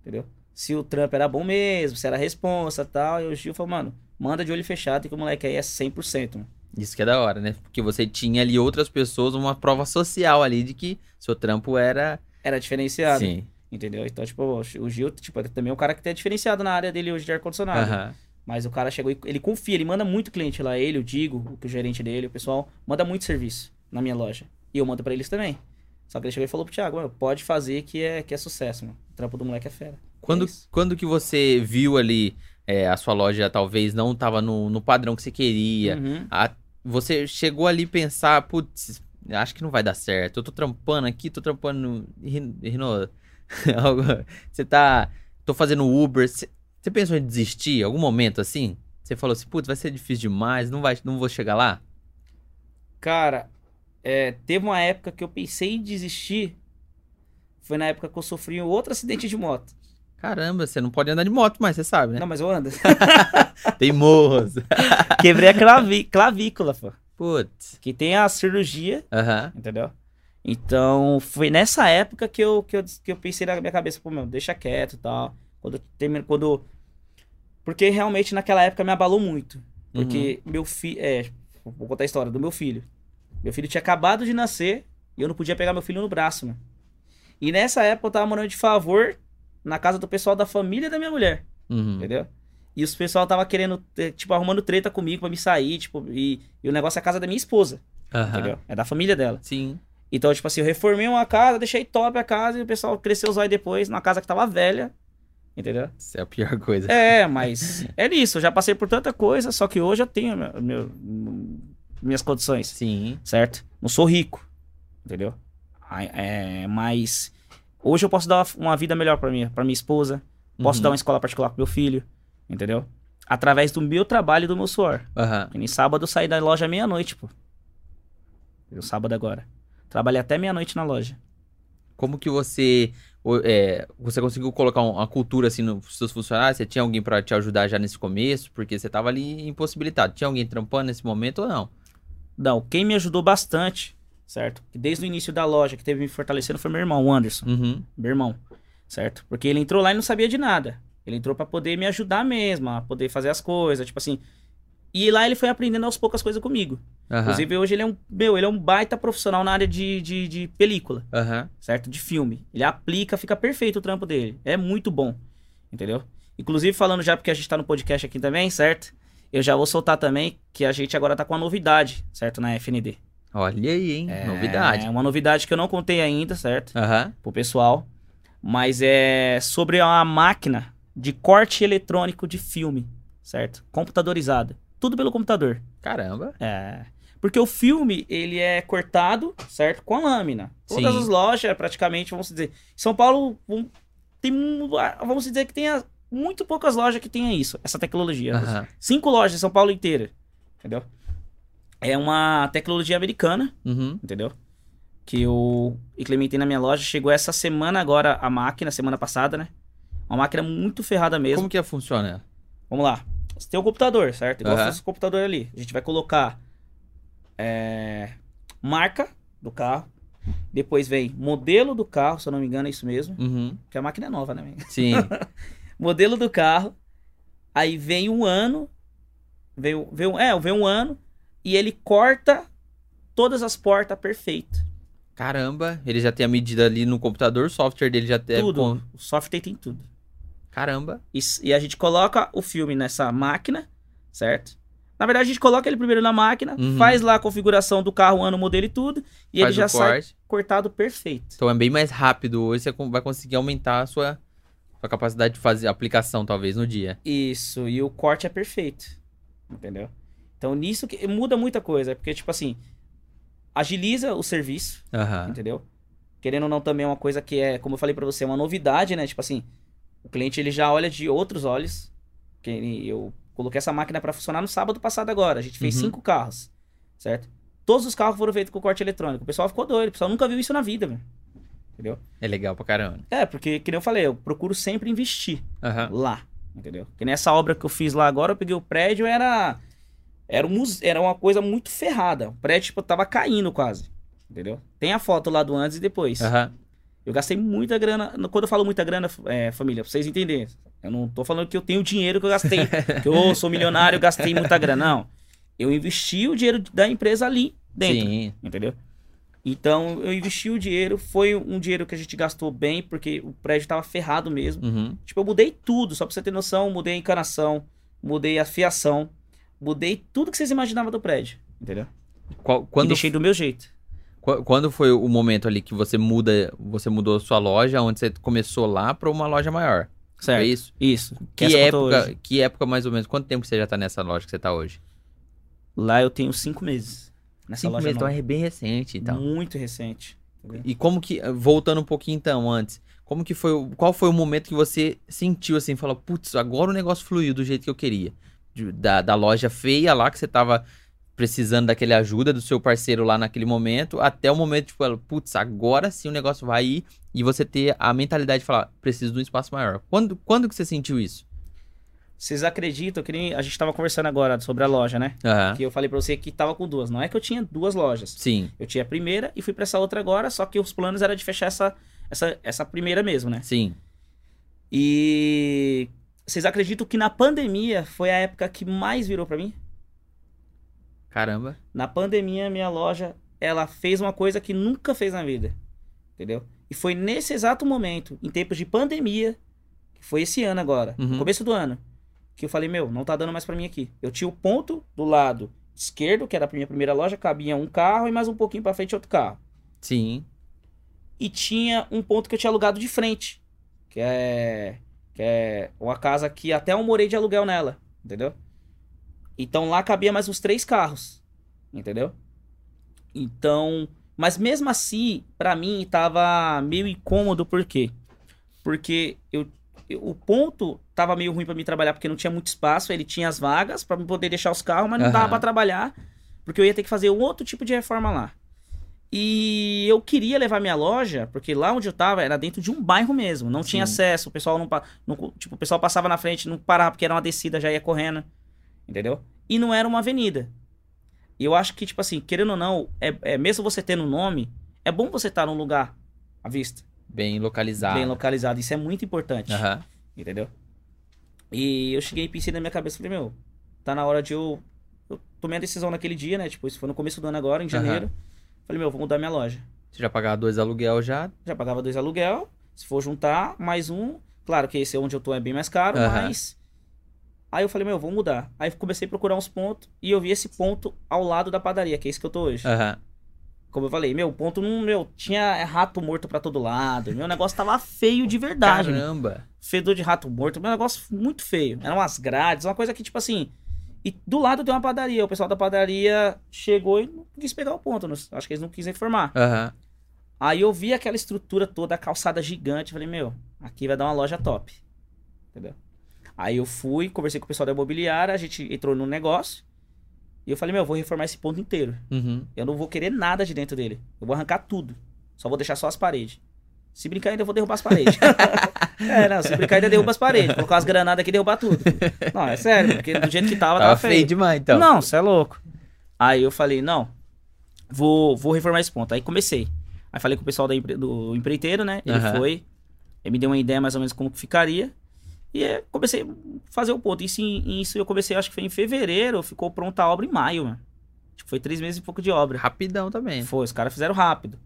entendeu? Se o trampo era bom mesmo, se era responsa e tal. E o Gil falou, mano, manda de olho fechado que o moleque aí é 100%, mano. Isso que é da hora, né? Porque você tinha ali outras pessoas, uma prova social ali de que seu trampo era. Era diferenciado. Sim. Entendeu? Então, tipo, o Gil, tipo, também é um cara que é diferenciado na área dele hoje de ar-condicionado. Uhum. Mas o cara chegou e ele confia, ele manda muito cliente lá, ele, o Digo, o gerente dele, o pessoal, manda muito serviço na minha loja. E eu mando para eles também. Só que ele chegou e falou pro Thiago, pode fazer que é, que é sucesso, mano. O trampo do moleque é fera. Quando, é quando que você viu ali é, a sua loja talvez não tava no, no padrão que você queria, uhum. a, você chegou ali pensar, putz, acho que não vai dar certo. Eu tô trampando aqui, tô trampando no você tá. Tô fazendo Uber. Você, você pensou em desistir algum momento assim? Você falou assim, putz, vai ser difícil demais, não, vai, não vou chegar lá? Cara, é, teve uma época que eu pensei em desistir. Foi na época que eu sofri outro acidente de moto. Caramba, você não pode andar de moto mais, você sabe, né? Não, mas eu ando. Tem morros. Quebrei a claví clavícula, pô. Putz. Que tem a cirurgia, Aham. entendeu? Então, foi nessa época que eu, que eu, que eu pensei na minha cabeça, pô, meu, deixa quieto e tal. Quando eu termino, quando... Porque realmente naquela época me abalou muito. Porque meu filho... É, vou contar a história do meu filho. Meu filho tinha acabado de nascer e eu não podia pegar meu filho no braço, mano. E nessa época eu tava morando de favor na casa do pessoal da família da minha mulher, Uhum. entendeu? E os pessoal tava querendo, eh, tipo, arrumando treta comigo pra me sair, tipo, e, e o negócio é a casa da minha esposa, Aham. entendeu? É da família dela. Sim. Então, tipo assim, eu reformei uma casa, deixei top a casa e o pessoal cresceu os olhos depois numa casa que tava velha, entendeu? Isso é a pior coisa. É, mas é isso, eu já passei por tanta coisa, só que hoje eu tenho meu- meu- minhas condições, Sim. certo? Não sou rico, entendeu? É, mas hoje eu posso dar uma vida melhor pra minha, pra minha esposa, posso Uhum. dar uma escola particular pro meu filho, entendeu? Através do meu trabalho e do meu suor. Que nem sábado eu saí da loja meia-noite, pô. O sábado agora. Trabalhei até meia-noite na loja. Como que você é, você conseguiu colocar um- uma cultura assim nos seus funcionários? Você tinha alguém pra te ajudar já nesse começo? Porque você tava ali impossibilitado. Tinha alguém trampando nesse momento ou não? Não, quem me ajudou bastante, certo? Que Desde o início da loja, que teve me fortalecendo, foi meu irmão, o Anderson. Uhum. Meu irmão, certo? Porque ele entrou lá e não sabia de nada. Ele entrou pra poder me ajudar mesmo, a poder fazer as coisas, tipo assim. E lá ele foi aprendendo aos poucas coisas comigo. Aham. Inclusive, hoje ele é um, meu, ele é um baita profissional na área de, de, de película, Aham. certo? De filme. Ele aplica, fica perfeito o trampo dele. É muito bom, entendeu? Inclusive, falando já, porque a gente tá no podcast aqui também, certo? Eu já vou soltar também que a gente agora tá com uma novidade, certo? Na FND. Olha aí, hein? Novidade. É uma novidade que eu não contei ainda, certo? Aham. Pro pessoal. Mas é sobre uma máquina de corte eletrônico de filme, certo? Computadorizada. Tudo pelo computador. Caramba. É. Porque o filme, ele é cortado, certo? Com a lâmina. Todas Sim. as lojas, praticamente, vamos dizer. São Paulo tem, um- vamos dizer que tenha muito poucas lojas que tenha isso, essa tecnologia. Aham. Cinco lojas em São Paulo inteira, entendeu? É uma tecnologia americana, Uhum. entendeu? Que eu implementei na minha loja. Chegou essa semana agora a máquina, semana passada, né? Uma máquina muito ferrada mesmo. Como que ela funciona? Vamos lá. Você tem o computador, certo? Igual Aham. esse computador ali. A gente vai colocar é, marca do carro. Depois vem modelo do carro, se eu não me engano, é isso mesmo. Uhum. Porque a máquina é nova, né? Sim. modelo do carro. Aí vem um ano. Vem, vem, um- é, vem um ano. E ele corta todas as portas perfeito. Caramba. Ele já tem a medida ali no computador, o software dele já tem. tudo. O software tem tudo. Caramba. E, e a gente coloca o filme nessa máquina, certo? Na verdade, a gente coloca ele primeiro na máquina, Uhum. faz lá a configuração do carro, ano, modelo e tudo, e Faz ele já o sai corte. cortado perfeito. Então é bem mais rápido. Hoje você vai conseguir aumentar a sua, sua capacidade de fazer aplicação, talvez, no dia. Isso, e o corte é perfeito. Entendeu? Então, nisso que muda muita coisa, porque, tipo assim, agiliza o serviço, Aham. entendeu? Querendo ou não, também é uma coisa que é, como eu falei pra você, uma novidade, né? Tipo assim, o cliente ele já olha de outros olhos. Que eu coloquei essa máquina pra funcionar no sábado passado agora. A gente fez Uhum. cinco carros, certo? Todos os carros foram feitos com corte eletrônico. O pessoal ficou doido, o pessoal nunca viu isso na vida, velho. Entendeu? É legal pra caramba. É, porque, que nem eu falei, eu procuro sempre investir Aham. lá, entendeu? Que nessa obra que eu fiz lá agora, eu peguei o prédio, era era, um muse- era uma coisa muito ferrada. O prédio, tipo, tava caindo quase, entendeu? Tem a foto lá do antes e depois. Aham. Eu gastei muita grana. Quando eu falo muita grana, é, família, pra vocês entenderem. Eu não tô falando que eu tenho dinheiro que eu gastei. que eu sou milionário, eu gastei muita grana. Não. Eu investi o dinheiro da empresa ali dentro. Sim. Entendeu? Então, eu investi o dinheiro. Foi um dinheiro que a gente gastou bem, porque o prédio tava ferrado mesmo. Uhum. Tipo, eu mudei tudo, só pra você ter noção. Mudei a encanação, mudei a fiação, mudei tudo que vocês imaginavam do prédio. Entendeu? Qual- E quando, deixei do meu jeito. qu- quando foi o momento ali que você muda, você mudou a sua loja, onde você começou lá pra uma loja maior? Certo? É isso? Isso. Que Essa época, que época mais ou menos? Quanto tempo você já tá nessa loja que você tá hoje? Lá eu tenho cinco meses. Nessa Cinco loja meses, então nova. é bem recente, então. Muito recente. E como que, voltando um pouquinho então antes, como que foi, qual foi o momento que você sentiu assim, falou, putz, agora o negócio fluiu do jeito que eu queria? De- da, da loja feia lá que você tava precisando daquele ajuda do seu parceiro lá naquele momento, até o momento, tipo, putz, agora sim o negócio vai ir e você ter a mentalidade de falar, preciso de um espaço maior. Quando, quando que você sentiu isso? Vocês acreditam que nem a gente estava conversando agora sobre a loja, né? Uhum. Que eu falei para você que tava com duas. Não é que eu tinha duas lojas. Sim. Eu tinha a primeira e fui para essa outra agora, só que os planos era de fechar essa, essa, essa primeira mesmo, né? Sim. E vocês acreditam que na pandemia foi a época que mais virou para mim? Caramba. Na pandemia, minha loja, ela fez uma coisa que nunca fez na vida. Entendeu? E foi nesse exato momento, em tempos de pandemia, que foi esse ano agora, Uhum. no começo do ano, que eu falei, meu, não tá dando mais pra mim aqui. Eu tinha o ponto do lado esquerdo, que era a minha primeira loja, cabia um carro e mais um pouquinho pra frente outro carro. Sim. E tinha um ponto que eu tinha alugado de frente, que é que é uma casa que até eu morei de aluguel nela, entendeu? Então lá cabia mais uns três carros, entendeu? Então, mas mesmo assim, pra mim tava meio incômodo, por quê? Porque eu, eu- o ponto tava meio ruim pra mim trabalhar porque não tinha muito espaço, ele tinha as vagas pra eu poder deixar os carros, mas não dava Aham. pra trabalhar, porque eu ia ter que fazer um outro tipo de reforma lá. E eu queria levar minha loja, porque lá onde eu tava era dentro de um bairro mesmo, não tinha Sim. acesso, o pessoal não, não tipo, o pessoal passava na frente, não parava porque era uma descida, já ia correndo, entendeu? E não era uma avenida. E eu acho que tipo assim, querendo ou não, é, é mesmo você tendo um nome, é bom você estar num lugar à vista, Bem localizado. bem localizado, isso é muito importante. Aham. Entendeu? E eu cheguei e pensei na minha cabeça, falei, meu, tá na hora de eu. Eu tomei a decisão naquele dia, né? Tipo, isso foi no começo do ano agora, em janeiro. Falei, meu, vou mudar minha loja. Você já pagava dois aluguel já? Já pagava dois aluguel. Se for juntar, mais um. Claro que esse é onde eu tô é bem mais caro, Aham. mas. Aí eu falei, meu, vou mudar. Aí comecei a procurar uns pontos e eu vi esse ponto ao lado da padaria, que é esse que eu tô hoje. Aham. Como eu falei, meu, o ponto não, meu, tinha rato morto pra todo lado. Meu negócio tava feio de verdade. meu Caramba. fedor de rato morto, um negócio muito feio. Eram umas grades, uma coisa que, tipo assim. E do lado tem uma padaria. O pessoal da padaria chegou e não quis pegar o ponto. não- Acho que eles não quis informar. Aham. Aí eu vi aquela estrutura toda, a calçada gigante. Falei, meu, aqui vai dar uma loja top. Entendeu? Aí eu fui, conversei com o pessoal da imobiliária, a gente entrou no negócio. E eu falei, meu, eu vou reformar esse ponto inteiro. Uhum. Eu não vou querer nada de dentro dele. Eu vou arrancar tudo. Só vou deixar só as paredes. Se brincar, ainda eu vou derrubar as paredes. é, não, se brincar, ainda derruba as paredes. Colocar as granadas aqui e derrubar tudo. Não, é sério, porque do jeito que tava, Tava tava, feio feio. demais, então. Não, você é louco. Aí eu falei, não, vou, vou reformar esse ponto. Aí comecei. Aí falei com o pessoal empre- do empreiteiro, né? Ele Aham. foi, ele me deu uma ideia mais ou menos como que ficaria. E é, comecei a fazer o ponto. Isso, isso eu comecei, acho que foi em fevereiro, ficou pronta a obra em maio, mano. Tipo, foi três meses e pouco de obra. Rapidão também. Foi, os caras fizeram rápido.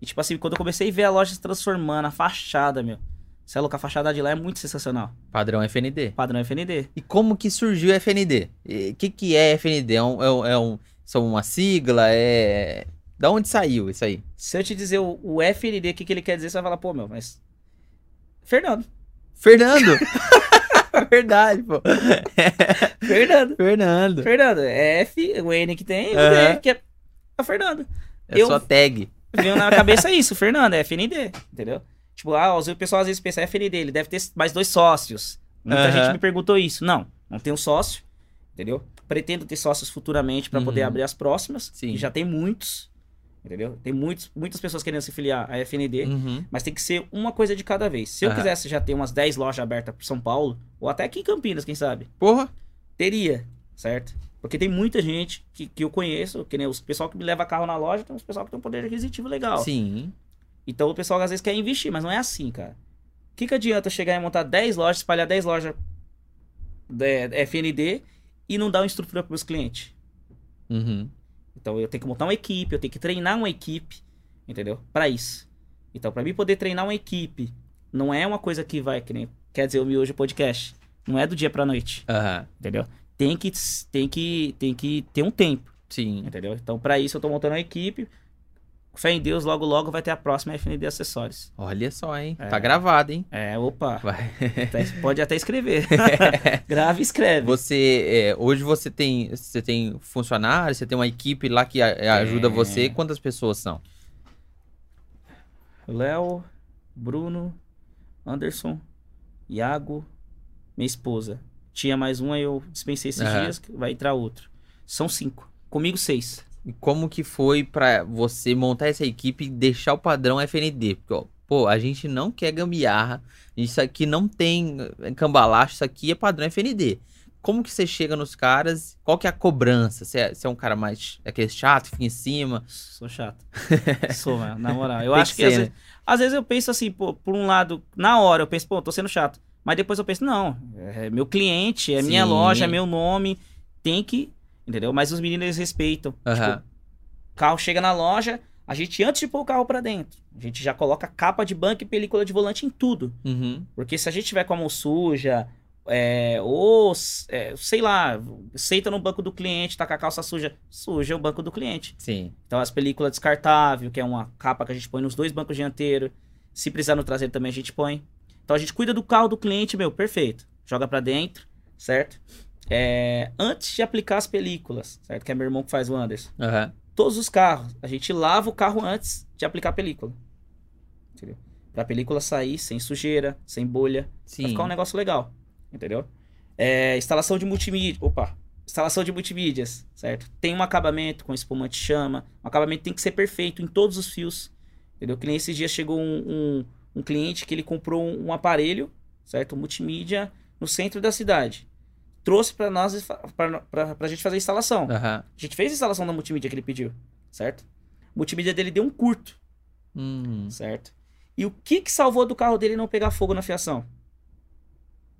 E tipo assim, quando eu comecei a ver a loja se transformando, a fachada, meu. Você é louco, a fachada de lá é muito sensacional. Padrão FND. Padrão FND. E como que surgiu o FND? O que, que é FND? É um, é é um- são uma sigla? É. Da onde saiu isso aí? Se eu te dizer o, o FND, o que, que ele quer dizer, você vai falar, pô, meu, mas. Fernando. Fernando! Verdade, pô. Fernando. Fernando. Fernando. É F, o N que tem, o Aham. D, que é, é o Fernando. É Eu- sua tag. Veio na cabeça isso, Fernando, é FND, entendeu? Tipo, ah, o pessoal às vezes pensa, é FND, ele deve ter mais dois sócios. Muita Aham. gente me perguntou isso. Não, não tenho sócio, entendeu? Pretendo ter sócios futuramente para poder Uhum. abrir as próximas. Sim. Já tem muitos, entendeu? Tem muitos, muitas pessoas querendo se filiar à FND, Uhum. mas tem que ser uma coisa de cada vez. Se eu quisesse já ter umas 10 lojas abertas por São Paulo, ou até aqui em Campinas, quem sabe, Porra. teria, certo? Porque tem muita gente que, que eu conheço, que nem os pessoal que me leva carro na loja, tem uns pessoal que tem um poder aquisitivo legal. Sim. Então o pessoal às vezes quer investir, mas não é assim, cara. O que, que adianta chegar e montar 10 lojas, espalhar 10 lojas da FND e não dar uma estrutura para meus clientes? Uhum. Então eu tenho que montar uma equipe, eu tenho que treinar uma equipe, entendeu? Para isso. Então, para mim poder treinar uma equipe, não é uma coisa que vai, que nem quer dizer o Miojo Podcast. Não é do dia pra noite, Aham. entendeu? Tem que, tem que, tem que ter um tempo, Sim. entendeu? Então, para isso eu tô montando uma equipe. Fé em Deus, logo logo vai ter a próxima FND Acessórios. Olha só, hein? É. Tá gravado, hein? É, opa. Vai. Pode até escrever. Grave e escreve. Você, é, hoje você tem, você tem funcionários, você tem uma equipe lá que a- ajuda É. você. Quantas pessoas são? Léo, Bruno, Anderson, Iago, minha esposa. Tinha mais um, aí eu dispensei esses Aham. dias, vai entrar outro. São cinco. Comigo, seis. E como que foi pra você montar essa equipe e deixar o padrão FND? Porque, ó, pô, a gente não quer gambiarra, isso aqui não tem eh, cambalacho, isso aqui é padrão FND. Como que você chega nos caras? Qual que é a cobrança? Você é, você é um cara mais é aquele chato, fica em cima? Sou chato. Sou, mano, na moral. Eu acho que, que ser, às, né? vezes, às, vezes, eu penso assim, pô, por um lado, na hora eu penso, pô, tô sendo chato. Mas depois eu penso, não, é meu cliente, é Sim. minha loja, é meu nome, tem que, entendeu? Mas os meninos eles respeitam. Uhum. Tipo, carro chega na loja, a gente, antes de pôr o carro para dentro, a gente já coloca capa de banco e película de volante em tudo. Uhum. Porque se a gente tiver com a mão suja, é, ou, é, sei lá, senta no banco do cliente, tá com a calça suja, suja o banco do cliente. Sim. Então as películas descartável, que é uma capa que a gente põe nos dois bancos dianteiros. Se precisar no traseiro também a gente põe. Então a gente cuida do carro do cliente, meu, perfeito. Joga para dentro, certo? É, antes de aplicar as películas, certo? Que é meu irmão que faz o Anderson. Uhum todos os carros. A gente lava o carro antes de aplicar a película. Entendeu? Pra película sair sem sujeira, sem bolha. Sim. Pra ficar um negócio legal. Entendeu? É, instalação de multimídia. Opa! Instalação de multimídias, certo? Tem um acabamento com espumante chama. O acabamento tem que ser perfeito em todos os fios. Entendeu? Que nem esses dias chegou um, um, um cliente que ele comprou um, um aparelho, certo? Multimídia no centro da cidade trouxe para nós, para a gente fazer a instalação. Uhum. A gente fez a instalação da multimídia que ele pediu, certo? A multimídia dele deu um curto, uhum. certo? E o que que salvou do carro dele não pegar fogo na fiação?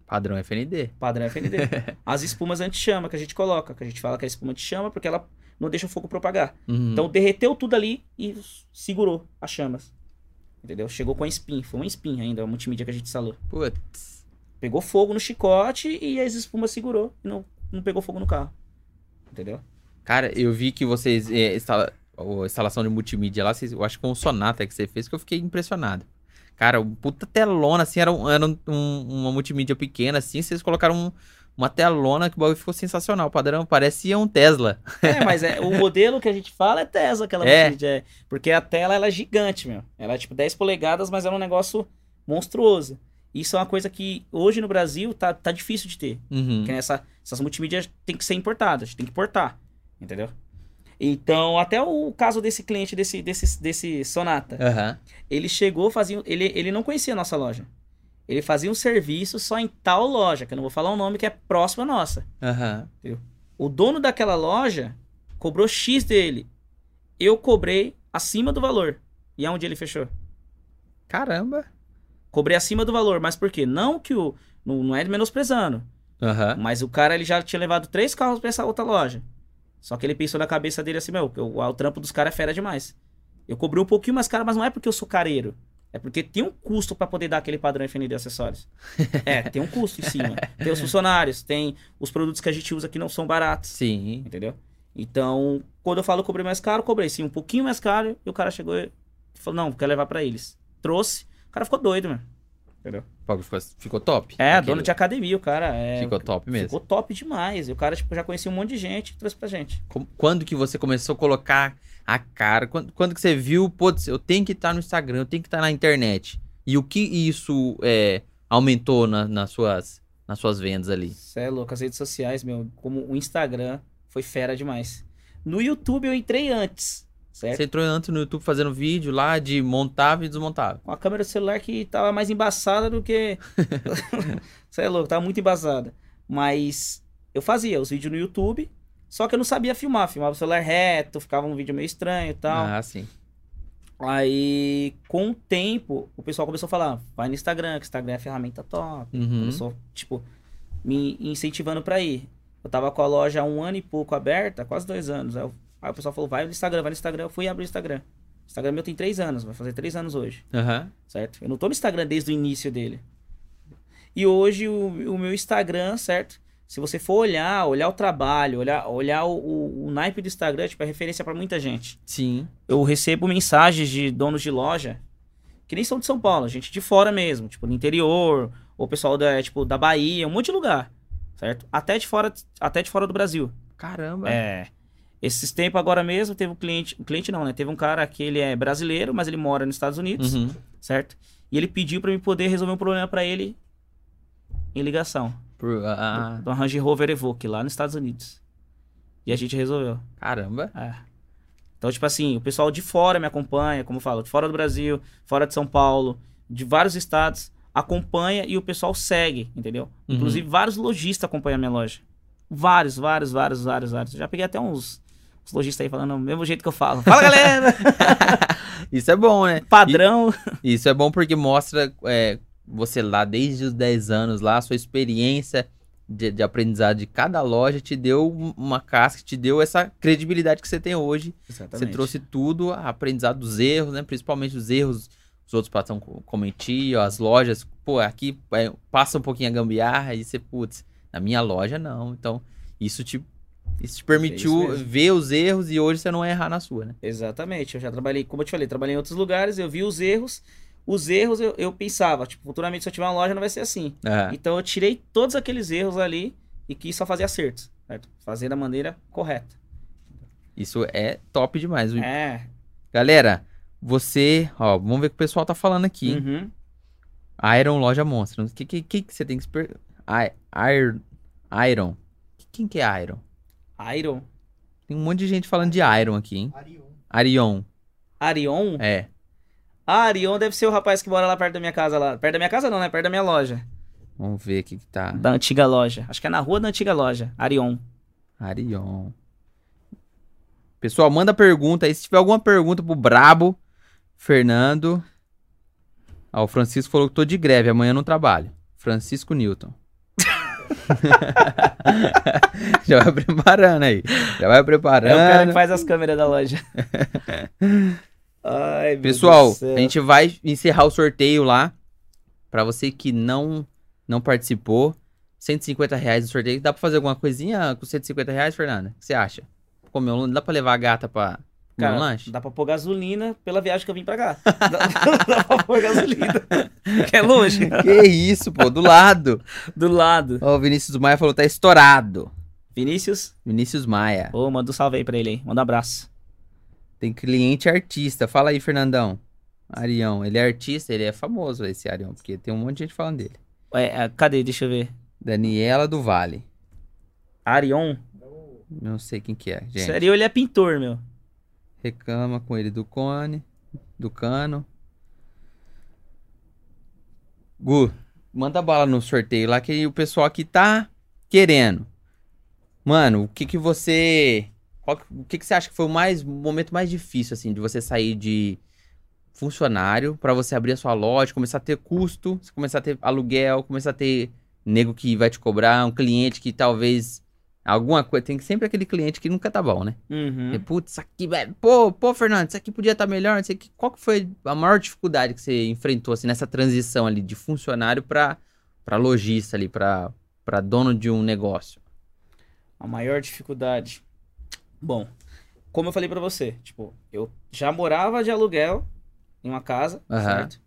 Padrão FND. Padrão FND. As espumas anti-chama que a gente coloca, que a gente fala que é espuma anti-chama porque ela não deixa o fogo propagar. Uhum. Então derreteu tudo ali e segurou as chamas. Entendeu? Chegou com a spin, foi uma spin ainda, a multimídia que a gente instalou. Putz. Pegou fogo no chicote e as espumas segurou e não, não pegou fogo no carro. Entendeu? Cara, eu vi que vocês. É, instala, a instalação de multimídia lá, vocês, eu acho que com o Sonata que você fez, que eu fiquei impressionado. Cara, puta telona, assim, era, um, era um, uma multimídia pequena, assim, vocês colocaram um, uma telona que o bagulho ficou sensacional. O padrão parecia um Tesla. É, mas é, o modelo que a gente fala é Tesla, aquela é. É, porque a tela ela é gigante, meu. Ela é tipo 10 polegadas, mas é um negócio monstruoso. Isso é uma coisa que hoje no Brasil tá, tá difícil de ter. Uhum. Porque essa, essas multimídias tem que ser importadas, tem que importar. Entendeu? Então, até o caso desse cliente, desse, desse, desse Sonata, uhum. ele chegou, fazia. Ele, ele não conhecia a nossa loja. Ele fazia um serviço só em tal loja, que eu não vou falar o nome, que é próxima à nossa. Uhum. O dono daquela loja cobrou X dele. Eu cobrei acima do valor. E aonde ele fechou? Caramba! Cobrei acima do valor, mas por quê? Não que o. Não, não é menosprezando. Uhum. Mas o cara ele já tinha levado três carros pra essa outra loja. Só que ele pensou na cabeça dele assim, meu, o, o trampo dos caras é fera demais. Eu cobrei um pouquinho mais caro, mas não é porque eu sou careiro. É porque tem um custo para poder dar aquele padrão FND acessórios. é, tem um custo em cima. Tem os funcionários, tem os produtos que a gente usa que não são baratos. Sim. Entendeu? Então, quando eu falo cobrei mais caro, cobrei sim um pouquinho mais caro. E o cara chegou e falou: não, quer levar para eles. Trouxe. O cara ficou doido, mano. Entendeu? Ficou, ficou top. É, Aquilo. dono de academia, o cara. É, ficou top mesmo. Ficou top demais. E o cara, tipo, já conhecia um monte de gente e trouxe pra gente. Quando que você começou a colocar a cara? Quando, quando que você viu, putz, eu tenho que estar no Instagram, eu tenho que estar na internet. E o que isso é, aumentou na, nas, suas, nas suas vendas ali? Você é louco, as redes sociais, meu, como o Instagram foi fera demais. No YouTube eu entrei antes. Certo? Você entrou antes no YouTube fazendo vídeo lá de montável e desmontável. Com a câmera do celular que tava mais embaçada do que. Você é louco, tava muito embaçada. Mas eu fazia os vídeos no YouTube, só que eu não sabia filmar. Filmava o celular reto, ficava um vídeo meio estranho e tal. Ah, sim. Aí, com o tempo, o pessoal começou a falar: vai no Instagram, que o Instagram é a ferramenta top. Uhum. Começou, tipo, me incentivando para ir. Eu tava com a loja há um ano e pouco aberta, quase dois anos. Aí eu Aí o pessoal falou, vai no Instagram, vai no Instagram. Eu fui abrir o Instagram. O Instagram meu tem três anos, vai fazer três anos hoje. Uhum. Certo? Eu não tô no Instagram desde o início dele. E hoje o, o meu Instagram, certo? Se você for olhar, olhar o trabalho, olhar, olhar o, o, o naipe do Instagram, tipo, é referência para muita gente. Sim. Eu recebo mensagens de donos de loja que nem são de São Paulo, gente de fora mesmo, tipo, do interior, ou pessoal da, tipo, da Bahia, um monte de lugar, certo? Até de fora, até de fora do Brasil. Caramba. É. Esses tempos agora mesmo teve um cliente, um cliente não, né? Teve um cara que ele é brasileiro, mas ele mora nos Estados Unidos, uhum. certo? E ele pediu para mim poder resolver um problema para ele em ligação. Por, uh... do, do Range Rover Evoque lá nos Estados Unidos. E a gente resolveu. Caramba. É. Então, tipo assim, o pessoal de fora me acompanha, como eu falo, de fora do Brasil, fora de São Paulo, de vários estados, acompanha e o pessoal segue, entendeu? Uhum. Inclusive, vários lojistas acompanham a minha loja. Vários, vários, vários, vários, vários. Já peguei até uns, uns lojistas aí falando do mesmo jeito que eu falo. Fala, galera! Isso é bom, né? Padrão. E- isso é bom porque mostra é, você lá desde os 10 anos lá, a sua experiência de, de aprendizado de cada loja te deu um- uma casca, te deu essa credibilidade que você tem hoje. Você trouxe tudo, aprendizado dos erros, né? Principalmente os erros, os outros patrão co- cometiam, as lojas, pô, aqui é, passa um pouquinho a gambiarra e você, putz, na minha loja não. Então, isso te, isso te permitiu mesmo. ver os erros e hoje você não errar na sua, né? Exatamente. Eu já trabalhei, como eu te falei, trabalhei em outros lugares, eu vi os erros. Os erros eu, eu pensava, tipo, futuramente se eu tiver uma loja não vai ser assim. Então eu tirei todos aqueles erros ali e quis só fazer acertos, certo? Fazer da maneira correta. isso é top demais. É. Galera, você, ó, vamos ver o que o pessoal tá falando aqui. Uhum. Iron Loja Monstro. O que, que, que que você tem que Iron. Iron. Quem que é Iron? Iron. Tem um monte de gente falando de Iron aqui, hein? Arion. Arion. Arion? É. Ah, Arion deve ser o rapaz que mora lá perto da minha casa lá. Perto da minha casa não, né? Perto da minha loja. Vamos ver aqui que tá. Da antiga loja. Acho que é na rua da antiga loja. Arion. Arion. Pessoal, manda pergunta aí. Se tiver alguma pergunta pro Brabo, Fernando. Ó, o Francisco falou que tô de greve, amanhã não trabalho. Francisco Newton. Já vai preparando aí. Já vai É o cara que preparando. faz as câmeras da loja. Ai, Pessoal, do a gente vai encerrar o sorteio lá. Pra você que não não participou, 150 reais no sorteio. Dá pra fazer alguma coisinha com 150 reais, Fernanda? O que você acha? Comer um? Dá pra levar a gata pra Cara, um lanche? dá pra pôr gasolina pela viagem que eu vim pra cá. dá, dá pra pôr gasolina. Que é longe. Que isso, pô, do lado. Do lado. Ó, o Vinícius Maia falou, tá estourado. Vinícius, Vinícius Maia. ô, manda um salve aí pra ele aí. Manda um abraço. Tem cliente artista. Fala aí, Fernandão. Arião, ele é artista, ele é famoso esse Arião, porque tem um monte de gente falando dele. É, é, cadê? Deixa eu ver. Daniela do Vale. Arion. Não sei quem que é, gente. Sério, ele é pintor, meu. Reclama com ele do cone, do cano. Gu, manda bala no sorteio lá que o pessoal aqui tá querendo. Mano, o que que você... qual o que que você acha que foi o mais, o momento mais difícil, assim, de você sair de funcionário pra você abrir a sua loja, começar a ter custo, começar a ter aluguel, começar a ter nego que vai te cobrar, um cliente que talvez... Alguma coisa, tem sempre aquele cliente que nunca tá bom, né? Uhum. E, Putz, isso aqui, velho. Pô, pô, Fernando, isso aqui podia estar melhor. Não sei que. Qual que foi a maior dificuldade que você enfrentou assim, nessa transição ali de funcionário pra, pra lojista ali, pra, pra dono de um negócio? A maior dificuldade. Bom, como eu falei pra você, tipo, eu já morava de aluguel em uma casa, Aham. certo?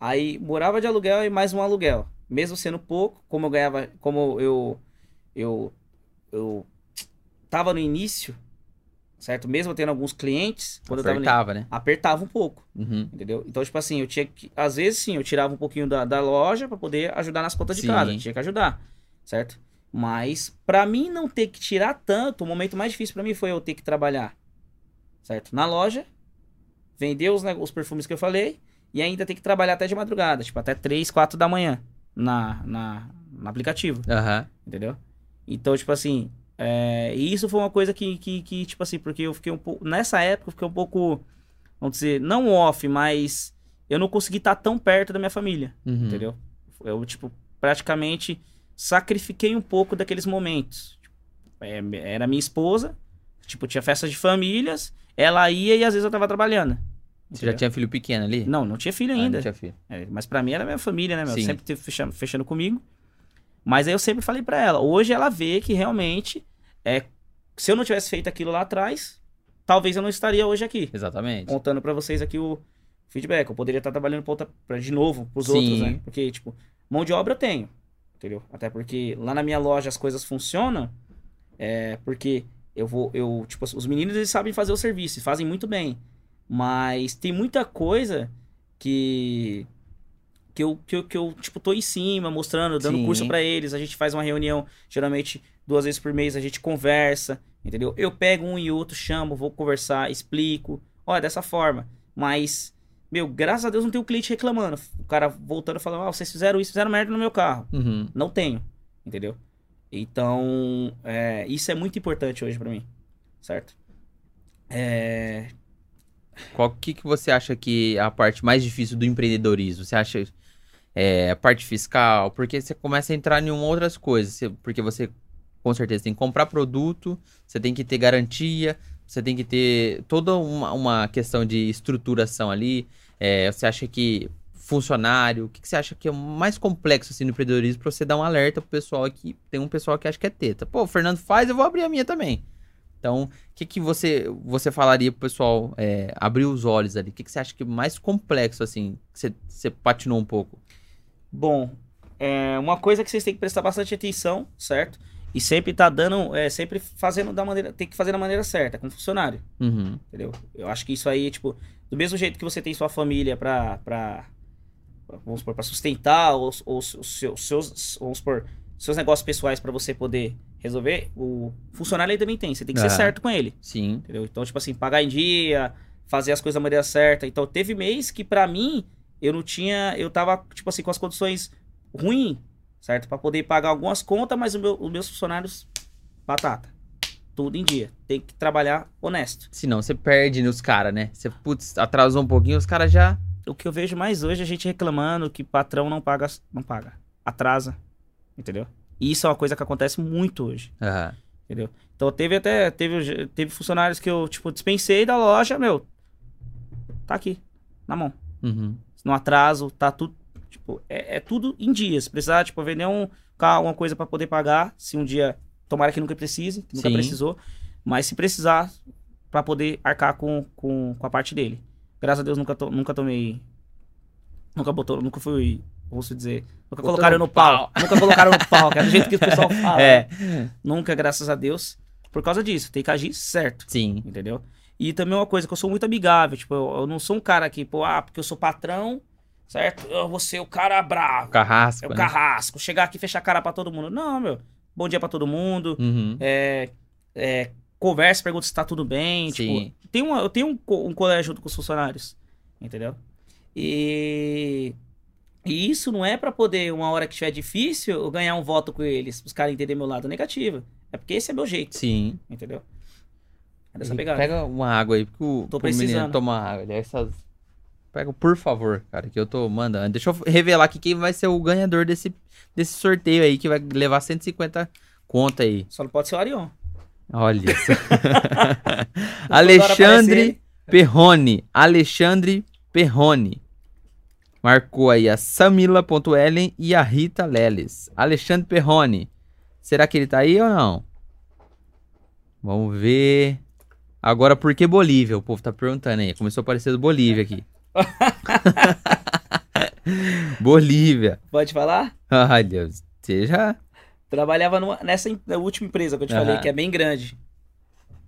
Aí morava de aluguel e mais um aluguel. Mesmo sendo pouco, como eu ganhava, como eu eu eu tava no início, certo? Mesmo tendo alguns clientes, quando eu tava Apertava, né? apertava um pouco, Uhum. entendeu? Então, tipo assim, eu tinha que às vezes sim, eu tirava um pouquinho da, da loja pra poder ajudar nas contas de Sim. casa, tinha que ajudar, certo? Mas pra mim não ter que tirar tanto, o momento mais difícil pra mim foi eu ter que trabalhar, certo? Na loja, vender os, nego- os perfumes que eu falei e ainda ter que trabalhar até de madrugada, tipo até 3, 4 da manhã na, na, no aplicativo, Aham. entendeu? Então, tipo assim, é, e isso foi uma coisa que, que, que, tipo assim, porque eu fiquei um pouco, nessa época eu fiquei um pouco, vamos dizer, não off, mas eu não consegui estar tão perto da minha família, Uhum. entendeu? Eu, tipo, praticamente sacrifiquei um pouco daqueles momentos. É, era minha esposa, tipo, tinha festas de famílias, ela ia e às vezes eu tava trabalhando. Você já entendeu? tinha filho pequeno ali? Não, não tinha filho Ah, ainda. não tinha filho. É, mas pra mim era minha família, né, meu? Sim. Sempre teve fechando, fechando comigo. Mas aí eu sempre falei pra ela. Hoje ela vê que realmente é se eu não tivesse feito aquilo lá atrás, talvez eu não estaria hoje aqui, Exatamente. contando pra vocês aqui o feedback. Eu poderia estar trabalhando pra outra, pra, de novo pros Sim. outros, né? Porque tipo, mão de obra eu tenho, entendeu? Até porque lá na minha loja as coisas funcionam, é porque eu vou eu, tipo, os meninos eles sabem fazer o serviço, e fazem muito bem. Mas tem muita coisa que que eu, que eu, que eu tipo, tô em cima, mostrando, dando Sim. curso para eles. A gente faz uma reunião, geralmente duas vezes por mês, a gente conversa, entendeu? Eu pego um e outro, chamo, vou conversar, explico. Olha, dessa forma. Mas, meu, graças a Deus não tem o cliente reclamando. O cara voltando falando, ah, vocês fizeram isso, fizeram merda no meu carro. Uhum. Não tenho, entendeu? Então, é, isso é muito importante hoje para mim, certo? É... Qual que, que você acha que é a parte mais difícil do empreendedorismo? Você acha é, parte fiscal, porque você começa a entrar em outras coisas, porque você com certeza tem que comprar produto, você tem que ter garantia, você tem que ter toda uma, uma questão de estruturação ali. É, você acha que funcionário, o que, que, você acha que é o mais complexo assim no empreendedorismo para você dar um alerta pro pessoal aqui? Tem um pessoal que acha que é teta. Pô, o Fernando faz, eu vou abrir a minha também. Então, o que, que você, você falaria pro pessoal é, abrir os olhos ali? O que, que você acha que é mais complexo, assim, que você, você patinou um pouco? Bom, é uma coisa que vocês têm que prestar bastante atenção, certo? E sempre tá dando, é, sempre fazendo da maneira, tem que fazer da maneira certa, com funcionário. Uhum. Entendeu? Eu acho que isso aí, tipo, do mesmo jeito que você tem sua família pra, pra vamos supor, pra sustentar os, os, os seus, seus, vamos supor, seus negócios pessoais para você poder resolver, o funcionário ele também tem, você tem que ser certo com ele. Sim. Entendeu? Então, tipo assim, pagar em dia, fazer as coisas da maneira certa. Então, teve mês que para mim eu não tinha. Eu tava, tipo assim, com as condições ruins, certo? para poder pagar algumas contas, mas meu, os meus funcionários, batata. Tudo em dia. Tem que trabalhar honesto. Senão você perde nos caras, né? Você, putz, atrasou um pouquinho, os caras já. O que eu vejo mais hoje é a gente reclamando que patrão não paga. Não paga. Atrasa. Entendeu? E isso é uma coisa que acontece muito hoje. Uhum. Entendeu? Então teve até. Teve, teve funcionários que eu, tipo, dispensei da loja, meu. Tá aqui. Na mão. Uhum no atraso, tá tudo. Tipo, é, é tudo em dias. Precisar, tipo, vender um carro, uma coisa para poder pagar. Se um dia. Tomara que nunca precise, que nunca Sim. precisou. Mas se precisar, para poder arcar com, com, com a parte dele. Graças a Deus nunca, to, nunca tomei. Nunca botou, nunca fui. Posso dizer. Nunca Botou colocaram no pau. pau. nunca colocaram no pau, que é do jeito que o pessoal fala. É. Nunca, graças a Deus. Por causa disso, tem que agir certo. Sim. Entendeu? E também uma coisa que eu sou muito amigável, tipo, eu, eu não sou um cara que, pô, ah, porque eu sou patrão, certo? Eu vou ser o cara bravo. Carrasco. É o né? carrasco. Chegar aqui e fechar a cara pra todo mundo. Não, meu. Bom dia pra todo mundo. Uhum. É, é, conversa, pergunta se tá tudo bem. Sim. Tipo, tem uma, eu tenho um, um colégio junto com os funcionários. Entendeu? E. E isso não é para poder, uma hora que estiver difícil, eu ganhar um voto com eles, os caras entenderem meu lado negativo. É porque esse é meu jeito. Sim. Entendeu? É dessa pegada. Pega uma água aí, porque o, tô precisando. tomar água. Essas... Pega, por favor, cara, que eu tô mandando. Deixa eu revelar aqui quem vai ser o ganhador desse, desse sorteio aí, que vai levar 150 conta aí. Só não pode ser o Arion. Olha isso. Alexandre Perrone. Alexandre Perrone. Marcou aí a Samila.ellen e a Rita Leles. Alexandre Perrone. Será que ele tá aí ou não? Vamos ver. Agora, por que Bolívia? O povo tá perguntando aí. Começou a aparecer do Bolívia aqui. Bolívia. Pode falar? Ai, Deus. Você já. Trabalhava numa, nessa última empresa que eu te falei, que é bem grande.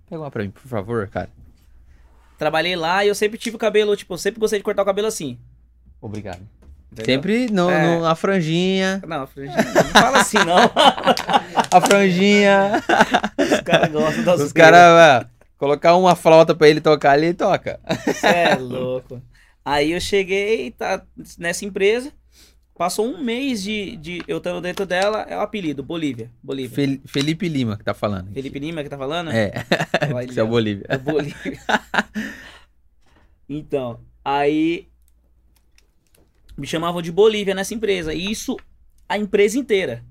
Pega uma pra mim, por favor, cara. Trabalhei lá e eu sempre tive o cabelo, tipo, eu sempre gostei de cortar o cabelo assim. Obrigado. Entendeu? Sempre no, é... no, a franjinha. Não, a franjinha. Não fala assim, não. a franjinha. Os caras gostam das Os caras, colocar uma flauta pra ele tocar ali, ele toca. Você é louco. Aí eu cheguei, tá nessa empresa. Passou um mês de, de eu estando dentro dela, é o apelido, Bolívia. Bolívia. Fel, Felipe Lima que tá falando. Felipe Lima que tá falando? É. Isso é Bolívia. É Bolívia. então, aí me chamavam de Bolívia nessa empresa. E isso a empresa inteira.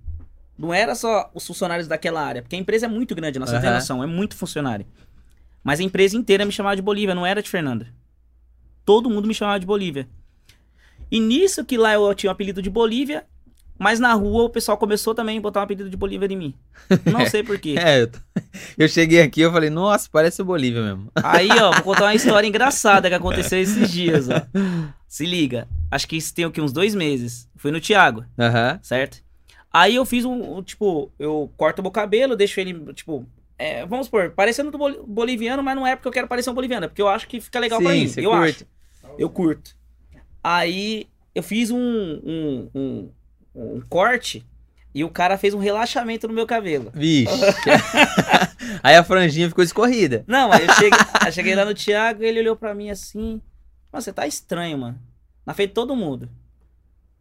Não era só os funcionários daquela área, porque a empresa é muito grande, nós uhum. noção, é muito funcionário. Mas a empresa inteira me chamava de Bolívia, não era de Fernanda. Todo mundo me chamava de Bolívia. E nisso que lá eu tinha o apelido de Bolívia, mas na rua o pessoal começou também a botar um apelido de Bolívia em mim. Não sei porquê. é, eu, eu cheguei aqui e falei, nossa, parece o Bolívia mesmo. Aí, ó, vou contar uma história engraçada que aconteceu esses dias, ó. Se liga. Acho que isso tem o quê? Uns dois meses. Fui no Thiago. Uhum. Certo? Aí eu fiz um, um, tipo, eu corto o meu cabelo, deixo ele, tipo, é, vamos supor, parecendo do boliviano, mas não é porque eu quero parecer um boliviano, é porque eu acho que fica legal Sim, pra mim. Eu curte. acho. Eu curto. Aí eu fiz um, um, um, um corte e o cara fez um relaxamento no meu cabelo. Vixe. aí a franjinha ficou escorrida. Não, aí eu cheguei, eu cheguei lá no Thiago e ele olhou pra mim assim. Mano, você tá estranho, mano. Na frente de todo mundo.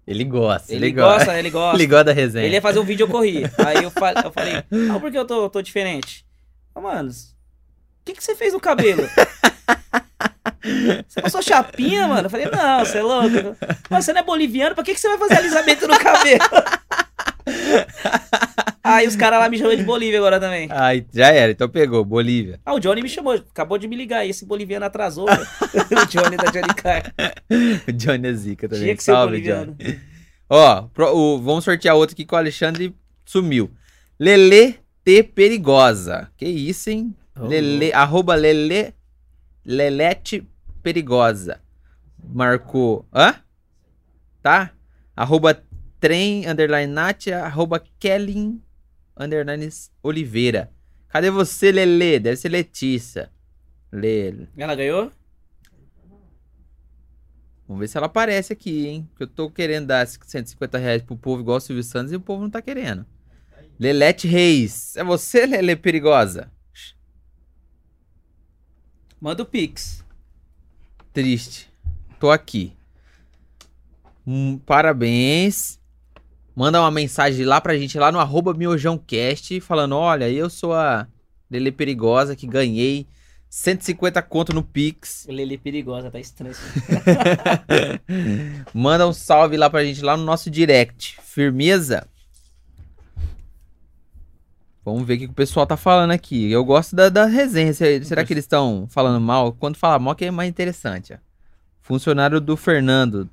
Ele gosta, ele, ele gosta, gosta, ele gosta. Ele gosta da resenha. Ele ia fazer um vídeo, eu corri. Aí eu, fa eu falei, não, por que eu tô, tô diferente? Mano, o que, que você fez no cabelo? Você passou chapinha, mano? Eu falei, não, você é louco. Mas você não é boliviano, pra que, que você vai fazer alisamento no cabelo? Aí os caras lá me chamam de Bolívia agora também. Ai, já era, então pegou, Bolívia. Ah, o Johnny me chamou, acabou de me ligar aí, esse boliviano atrasou. o Johnny da Johnny Car. o Johnny é zica também. Tinha que Salve, ser boliviano. Johnny. Ó, pro, o, vamos sortear outro aqui que o Alexandre sumiu. Lele T Perigosa. Que isso, hein? Oh. Lele, arroba Lele, Lelete Perigosa. Marcou. Hã? Tá? Arroba trem, underline Nath, arroba Kellen, underline Oliveira. Cadê você, Lele? Deve ser Letícia. Lele. Ela ganhou? Vamos ver se ela aparece aqui, hein? Porque eu tô querendo dar 150 reais pro povo igual o Silvio Santos e o povo não tá querendo. Lelete Reis. É você, Lele Perigosa? Manda o Pix. Triste. Tô aqui. Hum, parabéns. Manda uma mensagem lá pra gente, lá no arroba miojãocast, falando, olha, eu sou a Lele Perigosa que ganhei 150 conto no Pix. Lele Perigosa, tá estranho. Manda um salve lá pra gente, lá no nosso direct. Firmeza? Vamos ver o que o pessoal tá falando aqui. Eu gosto da, da resenha. Será que eles estão falando mal? Quando fala mal, que é mais interessante. Ó. Funcionário do Fernando.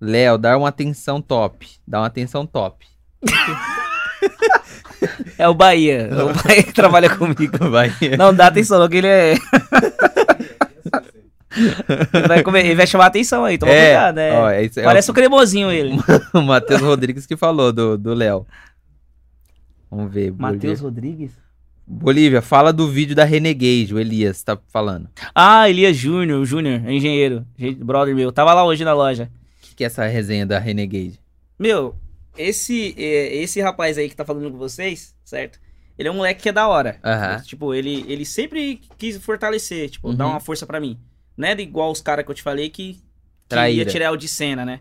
Léo, dá uma atenção top. Dá uma atenção top. é o Bahia. É o Bahia que trabalha comigo. Bahia. Não dá atenção, não, que ele é. ele, vai comer, ele vai chamar atenção aí, toma é, cuidado, né? Ó, é Parece o... o cremosinho ele. o Matheus Rodrigues que falou do Léo. Vamos ver. Matheus Rodrigues? Bolívia, fala do vídeo da Renegade, o Elias tá falando. Ah, Elias Júnior, Júnior, engenheiro, brother meu. Tava lá hoje na loja. O que, que é essa resenha da Renegade? Meu, esse, é, esse rapaz aí que tá falando com vocês, certo? Ele é um moleque que é da hora. Uhum. Tipo, ele, ele sempre quis fortalecer, tipo, uhum. dar uma força para mim. Não é igual os caras que eu te falei que, que ia tirar o de cena, né?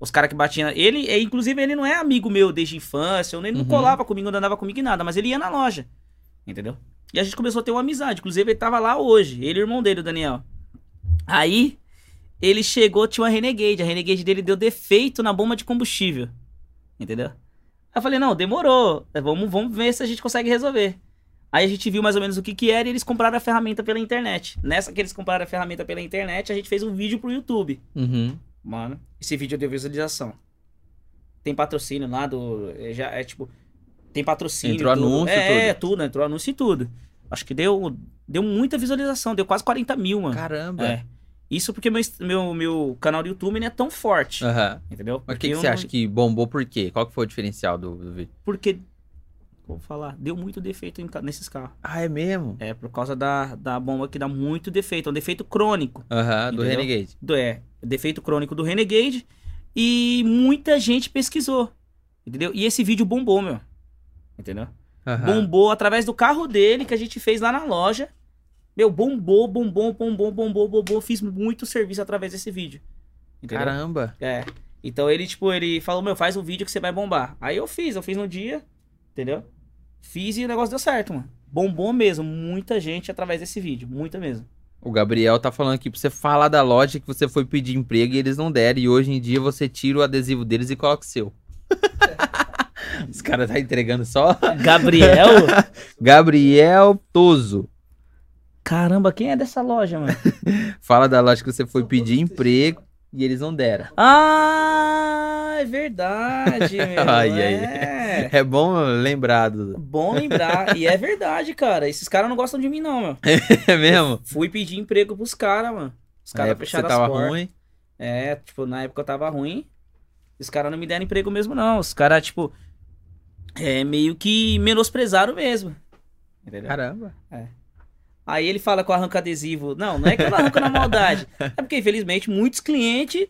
Os caras que batiam. Ele, é, inclusive, ele não é amigo meu desde infância, ele não uhum. colava comigo, não andava comigo em nada, mas ele ia na loja. Entendeu? E a gente começou a ter uma amizade. Inclusive, ele tava lá hoje, ele e o irmão dele, o Daniel. Aí, ele chegou, tinha uma Renegade. A Renegade dele deu defeito na bomba de combustível. Entendeu? Aí eu falei, não, demorou. Vamos, vamos ver se a gente consegue resolver. Aí a gente viu mais ou menos o que que era e eles compraram a ferramenta pela internet. Nessa que eles compraram a ferramenta pela internet, a gente fez um vídeo pro YouTube. Uhum. Mano, esse vídeo deu visualização. Tem patrocínio lá do. É, já é tipo. Tem patrocínio. Entrou tudo. anúncio é, tudo. É, tudo, entrou anúncio e tudo. Acho que deu, deu muita visualização, deu quase 40 mil, mano. Caramba. É. Isso porque meu, meu, meu canal do YouTube não é tão forte. Uhum. Entendeu? Mas o que, que você não... acha que bombou por quê? Qual que foi o diferencial do, do vídeo? Porque vou falar, deu muito defeito em, nesses carros. Ah, é mesmo? É, por causa da, da bomba que dá muito defeito. É um defeito crônico. Aham, do Renegade. Do, é, defeito crônico do Renegade. E muita gente pesquisou. Entendeu? E esse vídeo bombou, meu. Entendeu? Uhum. Bombou através do carro dele que a gente fez lá na loja. Meu, bombou, bombou, bombou, bombou, bombou. Fiz muito serviço através desse vídeo. Entendeu? Caramba. É. Então ele, tipo, ele falou, meu, faz um vídeo que você vai bombar. Aí eu fiz, eu fiz no dia, entendeu? Fiz e o negócio deu certo, mano. Bombou mesmo. Muita gente através desse vídeo. Muita mesmo. O Gabriel tá falando aqui pra você falar da loja que você foi pedir emprego e eles não deram. E hoje em dia você tira o adesivo deles e coloca o seu. Os caras tá entregando só. Gabriel? Gabriel Toso. Caramba, quem é dessa loja, mano? Fala da loja que você foi pedir emprego e eles não deram. Ah, é verdade, meu. ai, é. é bom lembrado. Bom lembrar. E é verdade, cara. Esses caras não gostam de mim, não, meu. É mesmo? Eu fui pedir emprego pros caras, mano. Os caras fecharam você tava ruim? É, tipo, na época eu tava ruim. Os caras não me deram emprego mesmo, não. Os caras, tipo, é meio que menosprezaram mesmo. Entendeu? Caramba. É. Aí ele fala com arranca adesivo. Não, não é que eu arranco na maldade. É porque, infelizmente, muitos clientes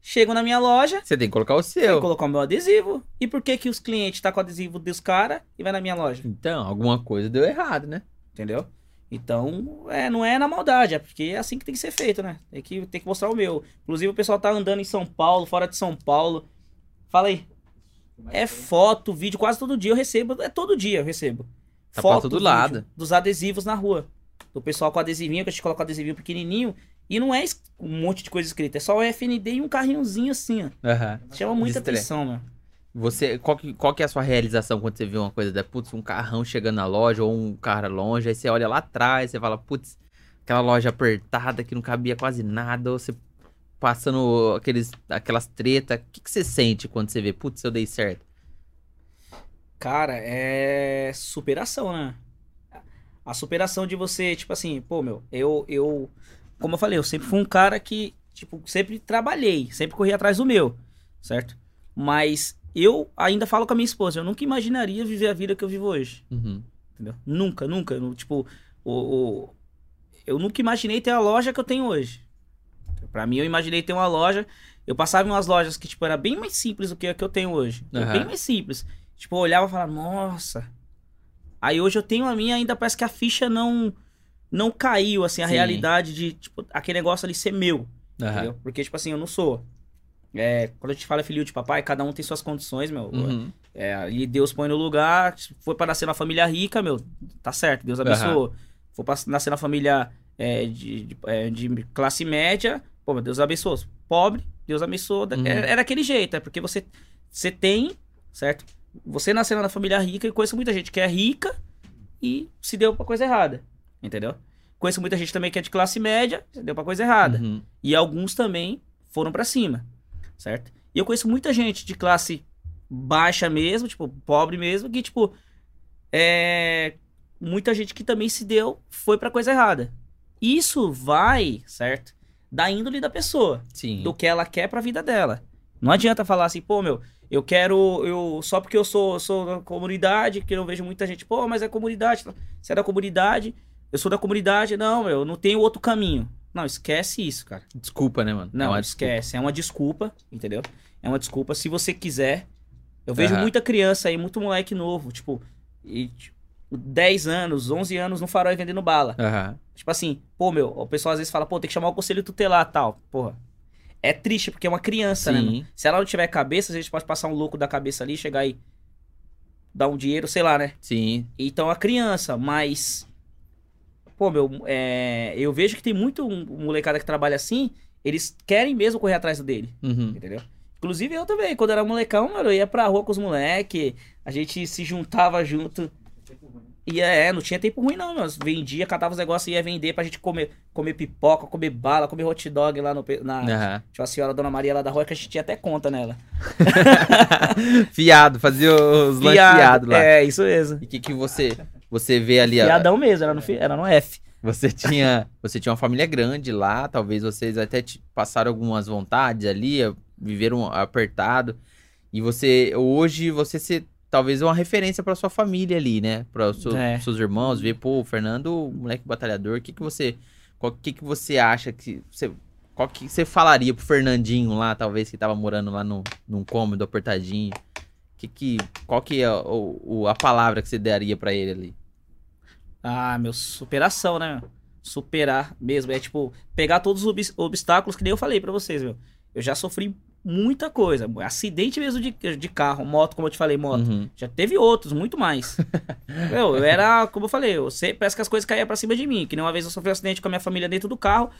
chegam na minha loja. Você tem que colocar o seu. Tem que colocar o meu adesivo. E por que que os clientes tá com o adesivo dos caras e vai na minha loja? Então, alguma coisa deu errado, né? Entendeu? Então, é, não é na maldade, é porque é assim que tem que ser feito, né? Tem que, tem que mostrar o meu. Inclusive, o pessoal tá andando em São Paulo, fora de São Paulo. Fala aí. É foto, vídeo, quase todo dia eu recebo. É todo dia eu recebo. Tá foto, pra todo lado. Dos adesivos na rua. Do pessoal com adesivinho, que a gente coloca o adesivinho pequenininho. E não é um monte de coisa escrita, é só o FND e um carrinhozinho assim, ó. Uhum. Chama muita atenção, mano. Você, qual que, qual que é a sua realização quando você vê uma coisa da, putz, um carrão chegando na loja ou um cara longe, aí você olha lá atrás, você fala, putz, aquela loja apertada que não cabia quase nada, ou você passando aqueles, aquelas tretas, o que, que você sente quando você vê, putz, eu dei certo? Cara, é superação, né? A superação de você, tipo assim, pô, meu, eu, eu como eu falei, eu sempre fui um cara que, tipo, sempre trabalhei, sempre corri atrás do meu, certo? Mas eu ainda falo com a minha esposa, eu nunca imaginaria viver a vida que eu vivo hoje. Uhum. Entendeu? Nunca, nunca. Tipo, o, o, eu nunca imaginei ter a loja que eu tenho hoje. Para mim, eu imaginei ter uma loja. Eu passava em umas lojas que, tipo, era bem mais simples do que a que eu tenho hoje. Uhum. Bem mais simples. Tipo, eu olhava e falava, nossa. Aí hoje eu tenho a minha, ainda parece que a ficha não não caiu, assim, a Sim. realidade de, tipo, aquele negócio ali ser meu. Uhum. Porque, tipo assim, eu não sou. É, quando a gente fala filho de papai, cada um tem suas condições, meu. Uhum. É, e Deus põe no lugar. Foi para nascer na família rica, meu, tá certo, Deus abençoou. Uhum. Foi pra nascer na família é, de, de, é, de, classe média, pô, meu Deus abençoou. Pobre, Deus abençoou. Uhum. Era, era aquele jeito, é porque você, você tem, certo? Você nasceu na família rica e conheço muita gente que é rica e se deu pra coisa errada. Entendeu? Conheço muita gente também que é de classe média, deu pra coisa errada. Uhum. E alguns também foram para cima, certo? E eu conheço muita gente de classe baixa mesmo, tipo, pobre mesmo, que, tipo, é. Muita gente que também se deu, foi pra coisa errada. Isso vai, certo? Da índole da pessoa. Sim. Do que ela quer pra vida dela. Não adianta falar assim, pô, meu, eu quero. eu Só porque eu sou, sou da comunidade, que eu vejo muita gente, pô, mas é comunidade. Você é da comunidade, eu sou da comunidade, não, eu não tenho outro caminho. Não, esquece isso, cara. Desculpa, né, mano? Não, é esquece. Desculpa. É uma desculpa, entendeu? É uma desculpa. Se você quiser. Eu vejo uhum. muita criança aí, muito moleque novo, tipo, e, tipo, 10 anos, 11 anos no farol vendendo bala. Uhum. Tipo assim, pô, meu, o pessoal às vezes fala, pô, tem que chamar o conselho tutelar tal. Porra. É triste, porque é uma criança, né, Sim. né? Mano? Se ela não tiver cabeça, a gente pode passar um louco da cabeça ali, chegar e dar um dinheiro, sei lá, né? Sim. Então a criança, mas pô, meu, é, eu vejo que tem muito molecada que trabalha assim, eles querem mesmo correr atrás dele, uhum. entendeu? Inclusive eu também, quando era molecão, mano, eu ia pra rua com os moleques, a gente se juntava junto. E é, não tinha tempo ruim não, vendia, catava os negócios e ia vender pra gente comer, comer pipoca, comer bala, comer hot dog lá no, na... Uhum. Tinha uma senhora, Dona Maria lá da rua, que a gente tinha até conta nela. fiado, fazia os lanches fiado lá. É, isso mesmo. E o que, que você você vê ali... Fiadão mesmo, era no, era no F. Você tinha, você tinha uma família grande lá, talvez vocês até te passaram algumas vontades ali, viveram apertado. E você, hoje, você se, talvez uma referência para sua família ali, né? Para os é. seus irmãos, ver, pô, o Fernando, moleque batalhador, o que que você, o que que você acha que você, qual que você falaria pro Fernandinho lá, talvez que tava morando lá no, num cômodo apertadinho? Que que, qual que é o, o a palavra que você daria para ele ali? Ah, meu, superação, né? Superar mesmo. É tipo, pegar todos os ob obstáculos que nem eu falei para vocês, meu. Eu já sofri muita coisa. Acidente mesmo de, de carro, moto, como eu te falei, moto. Uhum. Já teve outros, muito mais. meu, eu era, como eu falei, eu sei, parece que as coisas caíam pra cima de mim. Que nem uma vez eu sofri um acidente com a minha família dentro do carro.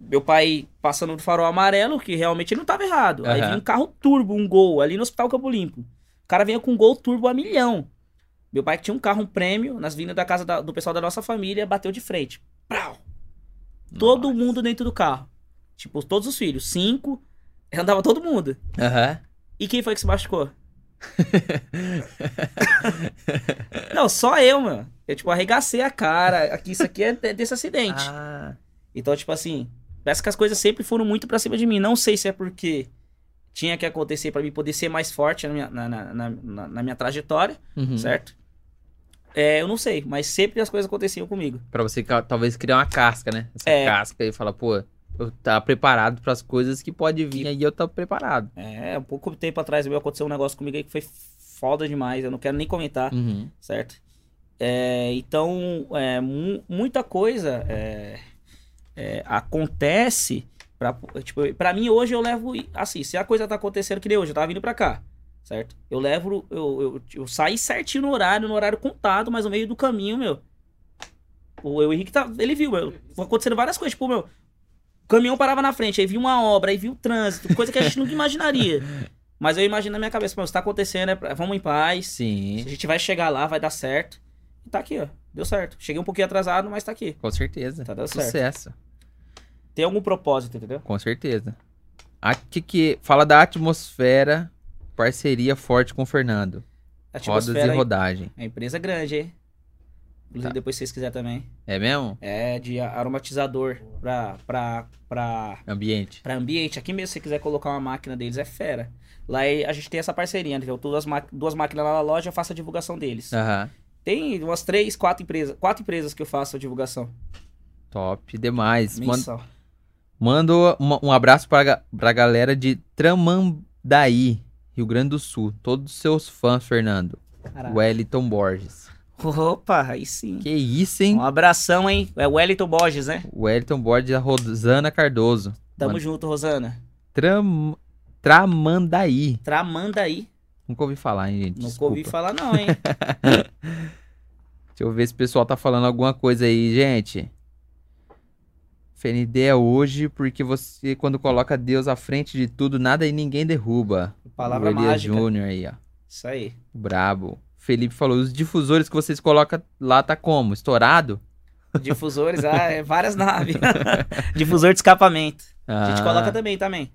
Meu pai passando no farol amarelo, que realmente não tava errado. Uhum. Aí vinha um carro turbo, um gol, ali no Hospital Campo Limpo. O cara vinha com um gol turbo a milhão. Meu pai tinha um carro, um prêmio, nas vindas da casa da, do pessoal da nossa família, bateu de frente. Prau! Todo mundo dentro do carro. Tipo, todos os filhos. Cinco. Andava todo mundo. Uhum. E quem foi que se machucou? não, só eu, mano. Eu, tipo, arregacei a cara. Aqui, isso aqui é desse acidente. Ah. Então, tipo assim, parece que as coisas sempre foram muito pra cima de mim. Não sei se é porque tinha que acontecer para mim poder ser mais forte na minha, na, na, na, na minha trajetória, uhum. certo? É, eu não sei, mas sempre as coisas aconteciam comigo. Para você talvez criar uma casca, né? Essa é. casca e falar, pô, eu tá preparado para as coisas que pode vir aí, eu tô preparado. É, um pouco tempo atrás meu aconteceu um negócio comigo aí que foi foda demais, eu não quero nem comentar, Uhum. certo? É, então, é, mu- muita coisa é, é, acontece pra, tipo, pra mim hoje eu levo, assim, se a coisa tá acontecendo que nem hoje, eu tava vindo pra cá, certo? Eu levo, eu, eu, eu saí certinho no horário, no horário contado, mas no meio do caminho, meu, o, o Henrique tá, ele viu, meu, acontecendo várias coisas, tipo, meu, o caminhão parava na frente, aí vinha uma obra, aí vinha o trânsito, coisa que a gente nunca imaginaria. Mas eu imagino na minha cabeça, meu, se tá acontecendo, é pra- vamos em paz, Sim, a gente vai chegar lá, vai dar certo. E tá aqui, ó. Deu certo. Cheguei um pouquinho atrasado, mas tá aqui. com certeza. Tá dando certo. Sucesso, Tem algum propósito, entendeu? com certeza. Aqui que fala da atmosfera, parceria forte com o Fernando. Rodas e rodagem. é empresa grande, hein? Inclusive, Tá. depois se vocês quiserem também. É mesmo? É de aromatizador pra, pra, pra, Ambiente. pra ambiente. Aqui mesmo, se você quiser colocar uma máquina deles, é fera. Lá é- a gente tem essa parceria, entendeu? Duas, duas máquinas lá na loja, eu faço a divulgação deles. Aham. Tem umas três, quatro empresas. Quatro empresas que eu faço a divulgação. Top demais. Manda, Mensal. mando uma- um abraço pra, pra galera de Tramandaí, Rio Grande do Sul. Todos os seus fãs, Fernando. Caraca. Wellington Borges. Opa, aí sim. Que isso, hein? Um abração, hein? É o Wellington Borges, né? Wellington Borges e a Rosana Cardoso. Tamo Mano, junto, Rosana. Tram... Tramandaí. Tramandaí. Nunca ouvi falar, hein, gente? Nunca Desculpa. ouvi falar, não, hein? Deixa eu ver se o pessoal tá falando alguma coisa aí, gente. FND é hoje porque você, quando coloca Deus à frente de tudo, nada e ninguém derruba. Palavra o Elias mágica. Júnior aí, ó. Isso aí. Brabo. Felipe falou, os difusores que vocês colocam lá tá como? Estourado? Difusores, ah, é várias naves. Difusor de escapamento. A gente Ah, coloca também, também.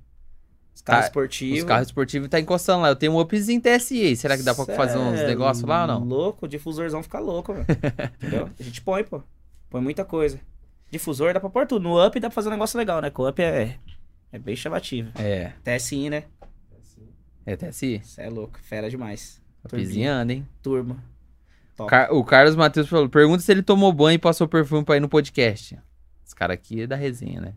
Os carros Ca- esportivos. Os carros esportivos tá encostando lá. Eu tenho um upzinho TSI. Será que dá pra Cê fazer uns é negócios lá ou não? Louco, o difusorzão fica louco, velho. Entendeu? A gente põe, pô. Põe muita coisa. Difusor dá pra pôr tudo. No up dá pra fazer um negócio legal, né? Com o up é, é bem chamativo. É, TSI, né? é TSI. Isso é louco. Fera demais. Upzinhando, hein? Turma. Car- o Carlos Matheus falou: pergunta se ele tomou banho e passou perfume pra ir no podcast. Os caras aqui é da resenha, né?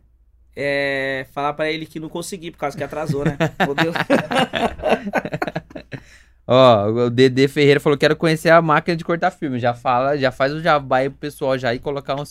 É, falar pra ele que não consegui, por causa que atrasou, né? Fodeu. Ó, o Dedê Ferreira falou: quero conhecer a máquina de cortar filme. Já fala, já faz o jabá aí pro pessoal já ir colocar um,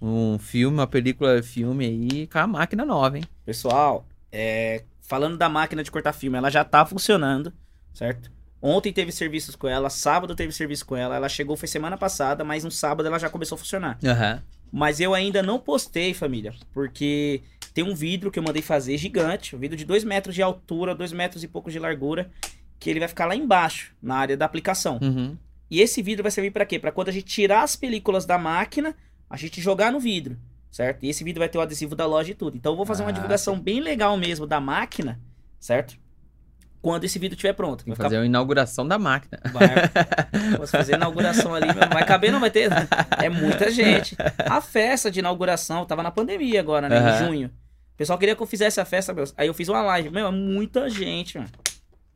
um filme, uma película filme aí com a máquina nova, hein? Pessoal, é, falando da máquina de cortar filme, ela já tá funcionando, certo? Ontem teve serviços com ela, sábado teve serviço com ela. Ela chegou, foi semana passada, mas no sábado ela já começou a funcionar. Aham. Mas eu ainda não postei, família, porque tem um vidro que eu mandei fazer gigante, um vidro de 2 metros de altura, 2 metros e pouco de largura, que ele vai ficar lá embaixo, na área da aplicação. Uhum. E esse vidro vai servir pra quê? Pra quando a gente tirar as películas da máquina, a gente jogar no vidro, certo? E esse vidro vai ter o adesivo da loja e tudo. Então eu vou fazer uma Ah, divulgação bem legal mesmo da máquina, certo? Quando esse vidro estiver pronto. Vai fazer a inauguração da máquina. Vai, posso fazer a inauguração ali, não vai caber, não vai ter. É muita gente. A festa de inauguração tava na pandemia agora, né? Aham. Em junho. O pessoal queria que eu fizesse a festa, meu. Aí eu fiz uma live. Meu, é muita gente, mano.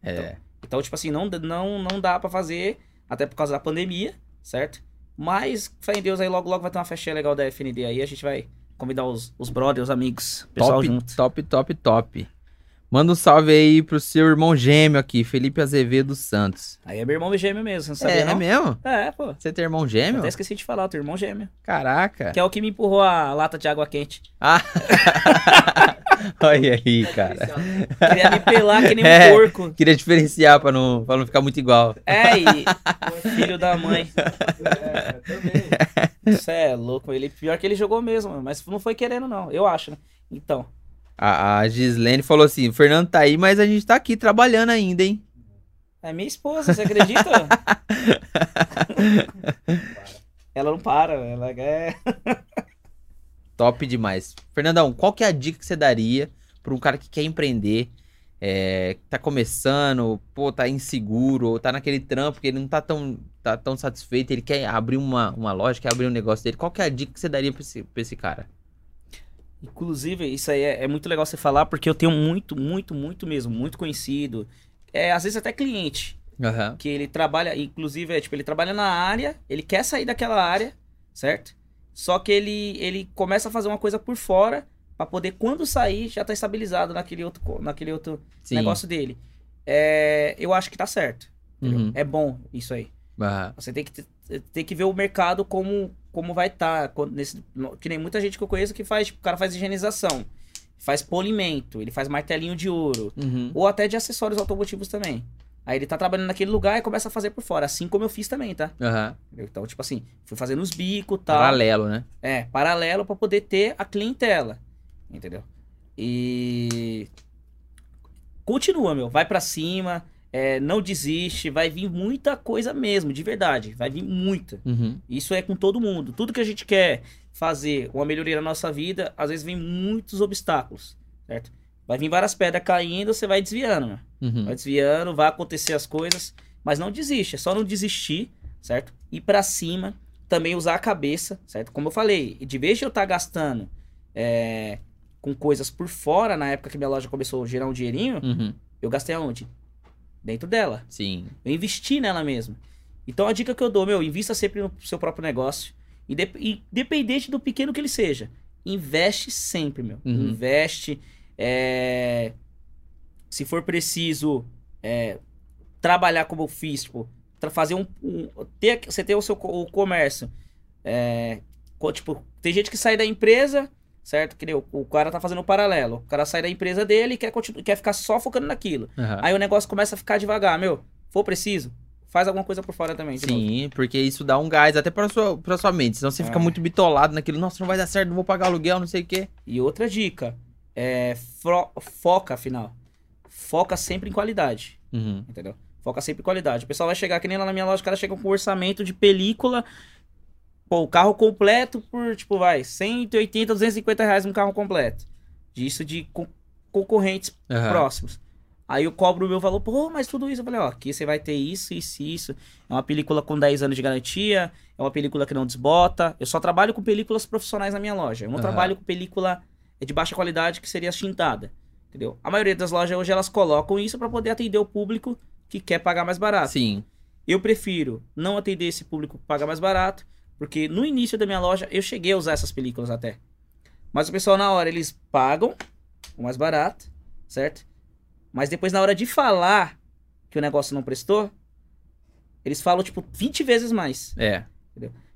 É. Então, tipo assim, não, não, não dá pra fazer, até por causa da pandemia, certo? Mas, fé em Deus, aí logo, logo vai ter uma festinha legal da FND aí. A gente vai convidar os, os brothers, os amigos, pessoal top, junto. top, top, top. Manda um salve aí pro seu irmão gêmeo aqui, Felipe Azevedo Santos. Aí é meu irmão gêmeo mesmo, você não sabia é, não? é mesmo? É, pô. Você tem irmão gêmeo? Até esqueci de falar, teu irmão gêmeo. Caraca. Que é o que me empurrou a lata de água quente. Ah. Olha aí, cara. Queria me pelar que nem um É. porco. Queria diferenciar pra não, pra não ficar muito igual. É, e filho da mãe. É, também. Isso é louco. Ele, pior que ele jogou mesmo, mas não foi querendo, não. Eu acho, né? Então. A, a Gislene falou assim: o Fernando tá aí, mas a gente tá aqui trabalhando ainda, hein? É minha esposa, você acredita? ela não para, ela é. Top demais. Fernandão, qual que é a dica que você daria pra um cara que quer empreender, é, tá começando, pô, tá inseguro, ou tá naquele trampo que ele não tá tão, tá tão satisfeito, ele quer abrir uma, uma loja, quer abrir um negócio dele. Qual que é a dica que você daria pra esse, pra esse cara? Inclusive, isso aí é, é muito legal você falar, porque eu tenho muito, muito, muito mesmo, muito conhecido. É, às vezes até cliente. Aham. que ele trabalha, inclusive, é, tipo, ele trabalha na área, ele quer sair daquela área, certo? Só que ele, ele começa a fazer uma coisa por fora Pra poder, quando sair, já tá estabilizado naquele outro, naquele outro Sim. negócio dele. É, eu acho que tá certo. Uhum. É bom isso aí. Ah, Você tem que, tem que ver o mercado como, como vai estar. nesse, no- que nem muita gente que eu conheço que faz, tipo, o cara faz higienização, faz polimento, ele faz martelinho de ouro, uhum. ou até de acessórios automotivos também. Aí ele tá trabalhando naquele lugar e começa a fazer por fora, assim como eu fiz também, tá? Entendeu? Então, tipo assim, fui fazendo os bicos e tal. Paralelo, né? É, paralelo pra poder ter a clientela. Entendeu? E. Continua, meu. Vai pra cima. É, não desiste. Vai vir muita coisa mesmo, de verdade. Vai vir muita. Uhum. Isso é com todo mundo. Tudo que a gente quer fazer uma melhoria na nossa vida, às vezes vem muitos obstáculos, certo? Vai vir várias pedras caindo, você vai desviando. Uhum. Vai desviando, vai acontecer as coisas, mas não desiste, é só não desistir, certo? Ir pra cima, também usar a cabeça, certo? Como eu falei, de vez de eu estar gastando é, com coisas por fora, na época que minha loja começou a gerar um dinheirinho, Uhum. eu gastei aonde? Dentro dela. Sim. Eu investi nela mesmo. Então a dica que eu dou, meu, invista sempre no seu próprio negócio. Indep- Independente do pequeno que ele seja. Investe sempre, meu. Uhum. Investe. é, Se for preciso é, trabalhar como eu fiz, tipo, fazer um. um- ter, você ter o seu o comércio. é, tipo, tem gente que sai da empresa, certo? Que o, o cara tá fazendo um paralelo. O cara sai da empresa dele e quer, continu- quer ficar só focando naquilo. Aham. Aí o negócio começa a ficar devagar, meu. For preciso, faz alguma coisa por fora também. de novo. Sim, porque isso dá um gás até pra sua, pra sua mente. Senão você fica É. muito bitolado naquilo. Nossa, não vai dar certo, não vou pagar aluguel, não sei o quê. E outra dica, é fro- foca, afinal. Foca sempre em qualidade, Uhum. entendeu? Foca sempre em qualidade. O pessoal vai chegar, que nem lá na minha loja, os caras chegam com orçamento de película. Pô, o carro completo por, tipo, vai, 180, 250 reais um carro completo. Disso de co- concorrentes Aham. próximos. Aí eu cobro o meu valor, pô, mas tudo isso. Eu falei, ó, aqui você vai ter isso, isso isso. É uma película com 10 anos de garantia, é uma película que não desbota. Eu só trabalho com películas profissionais na minha loja. Eu não Aham. trabalho com película de baixa qualidade, que seria tintada. Entendeu? A maioria das lojas hoje elas colocam isso para poder atender o público que quer pagar mais barato. Sim. Eu prefiro não atender esse público que paga mais barato, porque no início da minha loja eu cheguei a usar essas películas até. Mas o pessoal na hora eles pagam o mais barato, certo? Mas depois na hora de falar que o negócio não prestou, eles falam tipo 20 vezes mais. É.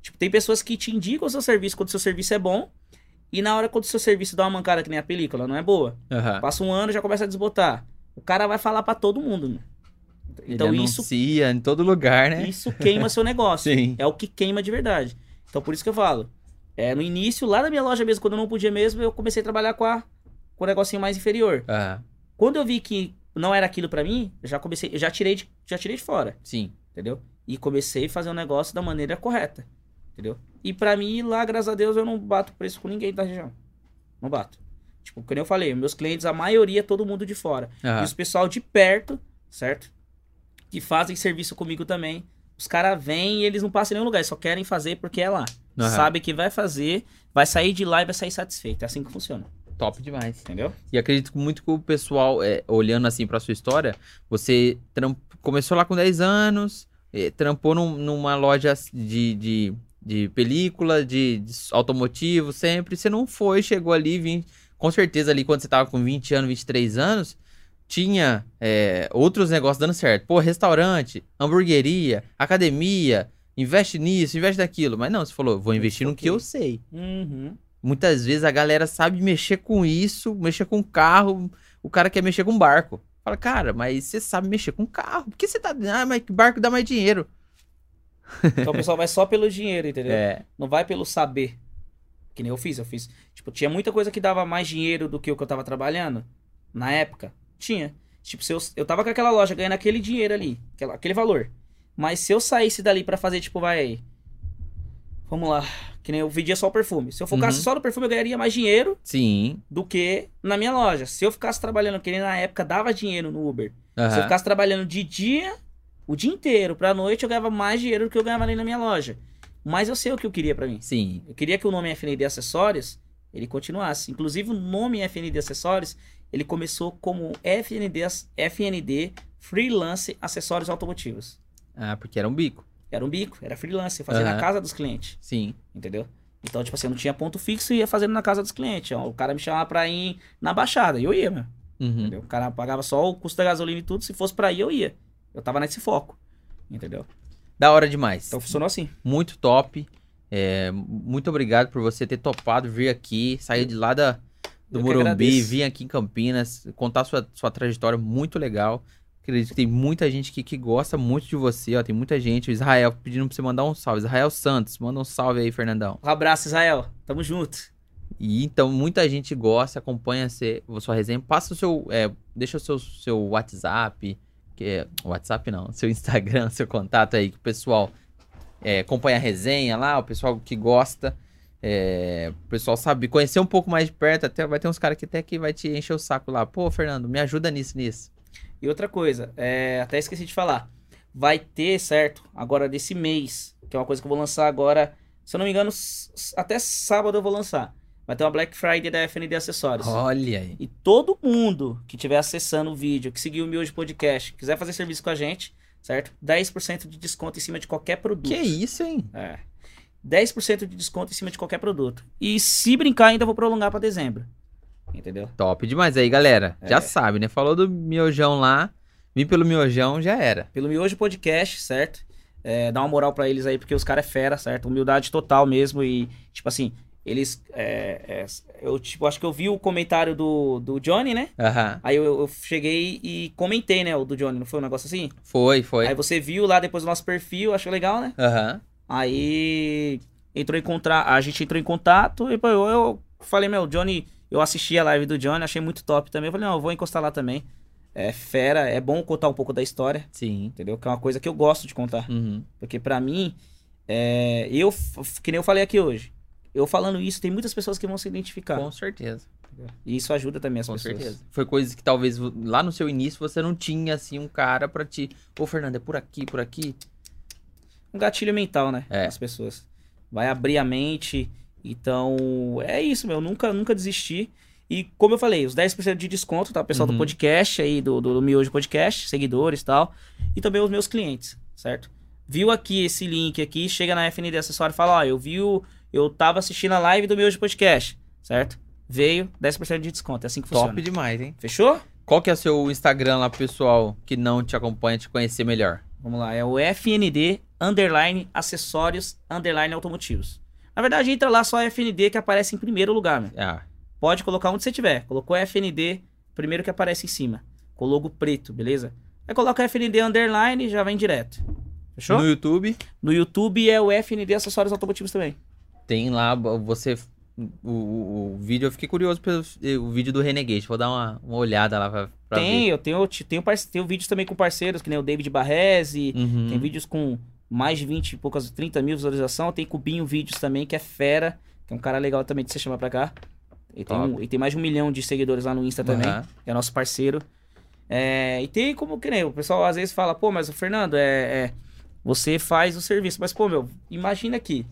Tipo, tem pessoas que te indicam o seu serviço quando o seu serviço é bom, e na hora quando o seu serviço dá uma mancada que nem a película, não é boa. Aham. Passa um ano já começa a desbotar. O cara vai falar pra todo mundo. né? Então Ele isso anuncia em todo lugar, né? isso queima seu negócio. Sim. É o que queima de verdade. Então por isso que eu falo. É, no início, lá na minha loja mesmo, quando eu não podia mesmo, eu comecei a trabalhar com, a, com o negocinho mais inferior. Quando eu vi que não era aquilo pra mim, eu já comecei, eu já tirei de, já tirei de fora, Sim. entendeu? E comecei a fazer o negócio da maneira correta, entendeu? E pra mim, lá, graças a Deus, eu não bato preço com ninguém da região. Não bato. Tipo, como eu falei, meus clientes, a maioria é todo mundo de fora. E os pessoal de perto, certo? Que fazem serviço comigo também. Os caras vêm e eles não passam em nenhum lugar, eles só querem fazer porque é lá. Aham. Sabe que vai fazer, vai sair de lá e vai sair satisfeito. É assim que funciona, Top demais. entendeu? E acredito muito que o pessoal, é, olhando assim pra sua história, você começou lá com 10 anos, eh, trampou num- numa loja de, de, de película, de, de automotivo sempre. Você não foi, chegou ali, vim, com certeza ali quando você tava com 20 anos, 23 anos, tinha é, outros negócios dando certo. Pô, restaurante, hamburgueria, academia, investe nisso, investe naquilo. Mas não, você falou, vou investir no que eu sei. Uhum. Muitas vezes a galera sabe mexer com isso, mexer com carro, o cara quer mexer com barco. Fala, cara, mas você sabe mexer com carro, por que você tá. Ah, mas que barco dá mais dinheiro. Então o pessoal vai só pelo dinheiro, entendeu? É, Não vai pelo saber. Que nem eu fiz, eu fiz. Tipo, tinha muita coisa que dava mais dinheiro do que o que eu tava trabalhando. Na época, tinha. Tipo, se eu, eu tava com aquela loja ganhando aquele dinheiro ali, aquela- aquele valor. Mas se eu saísse dali pra fazer, tipo, vai. Vamos lá. Que nem eu vendia só o perfume. Se eu focasse Uhum. só no perfume, eu ganharia mais dinheiro sim. do que na minha loja. Se eu ficasse trabalhando, que nem na época dava dinheiro no Uber. Se eu ficasse trabalhando de dia, o dia inteiro, pra noite, eu ganhava mais dinheiro do que eu ganhava ali na minha loja. Mas eu sei o que eu queria pra mim. Sim. Eu queria que o nome FND Acessórios ele continuasse. Inclusive o nome FND Acessórios ele começou como FND, FND Freelance Acessórios Automotivos. Ah, porque era um bico. Era um bico, era freelance, fazia Aham. na casa dos clientes, Sim. entendeu? Então, tipo assim, eu não tinha ponto fixo e ia fazendo na casa dos clientes. O cara me chamava pra ir na baixada, e eu ia, meu. Uhum. Entendeu? O cara pagava só o custo da gasolina e tudo. Se fosse pra ir, eu ia. Eu tava nesse foco. Entendeu? Da hora demais. Então funcionou assim. Muito top. É, muito obrigado por você ter topado vir aqui, sair de lá da, do que Morumbi, vir aqui em Campinas, contar sua, sua trajetória muito legal. Acredito que tem muita gente aqui que gosta muito de você, ó. Tem muita gente. O Israel pedindo pra você mandar um salve. Israel Santos, manda um salve aí, Fernandão. Um abraço, Israel. Tamo junto. E então muita gente gosta, acompanha você, sua resenha. Passa o seu. é, deixa o seu, seu WhatsApp. Que é, WhatsApp não, seu Instagram, seu contato aí, que o pessoal é, acompanha a resenha lá, o pessoal que gosta. É, o pessoal sabe conhecer um pouco mais de perto, até vai ter uns caras que até que vai te encher o saco lá. Pô, Fernando, me ajuda nisso, nisso. E outra coisa, é, até esqueci de falar. Vai ter, certo? Agora desse mês, que é uma coisa que eu vou lançar agora. Se eu não me engano, até sábado eu vou lançar. Vai ter uma Black Friday da FND Acessórios. Olha aí. E todo mundo que estiver acessando o vídeo, que seguir o Miojo Podcast, quiser fazer serviço com a gente, certo? 10% de desconto em cima de qualquer produto. Que isso, hein? É. 10% de desconto em cima de qualquer produto. E se brincar, ainda vou prolongar para dezembro. Entendeu? Top demais aí, galera. Já É. sabe, né? Falou do miojão lá, vim pelo miojão, já era. Pelo Miojo Podcast, certo? É, dá uma moral pra eles aí, porque os caras é fera, certo? Humildade total mesmo. E, tipo assim, eles. é, é, eu, tipo, acho que eu vi o comentário do, do Johnny, né? Aham. Aí eu, eu cheguei e comentei, né? O do Johnny, não foi um negócio assim? Foi, foi. Aí você viu lá depois do nosso perfil, achou legal, né? Aham. Aí entrou em contra... a gente entrou em contato e pô, eu, eu falei, meu, Johnny, eu assisti a live do Johnny, achei muito top também. Eu falei, não, eu vou encostar lá também. É fera, é bom contar um pouco da história, Sim. entendeu? Que é uma coisa que eu gosto de contar. Uhum. Porque pra mim, é, eu, que nem eu falei aqui hoje, eu falando isso, tem muitas pessoas que vão se identificar. Com certeza. E isso ajuda também as Com pessoas. certeza. Foi coisas que talvez lá no seu início você não tinha, assim, um cara pra te. Ô, Fernando, é por aqui, por aqui. Um gatilho mental, né? É. As pessoas. Vai abrir a mente. Então, é isso, meu. Nunca, nunca desisti. E como eu falei, os 10% de desconto, tá? O pessoal Uhum. do podcast aí, do, do, do Miojo Podcast, seguidores e tal. E também os meus clientes, certo? Viu aqui esse link aqui, chega na FND Acessório e fala, ó, eu vi o... Eu tava assistindo a live do Miojo Podcast, certo? Veio, 10% de desconto. É assim que funciona. Top demais, hein? Fechou? Qual que é o seu Instagram lá, pessoal que não te acompanha, te conhecer melhor? Vamos lá, é o FND underline acessórios underline automotivos. Na verdade, entra lá só FND que aparece em primeiro lugar, meu. Ah, Pode colocar onde você tiver. Colocou FND, primeiro que aparece em cima. Com o logo preto, beleza? Aí coloca FND underline e já vem direto. Fechou? no No... YouTube YouTube é o FND acessórios automotivos também. tem lá você. O, o- o vídeo, eu fiquei curioso pelo o vídeo do Renegade. Vou dar uma, uma olhada lá pra, pra tem, ver. eu tenho, tenho, parce... tenho vídeos também com parceiros, que nem o David Barrese. Uhum. Tem vídeos com mais de 20 e poucas, 30 mil visualização. Tem Cubinho Vídeos também, que é fera. Que é um cara legal também de você chamar pra cá. Ele tem, um, ele tem mais de um milhão de seguidores lá no Insta também. Que é nosso parceiro. É, e tem como que nem o pessoal às vezes fala, pô, mas o Fernando, é, é, você faz o serviço. Mas, pô, meu, imagina aqui.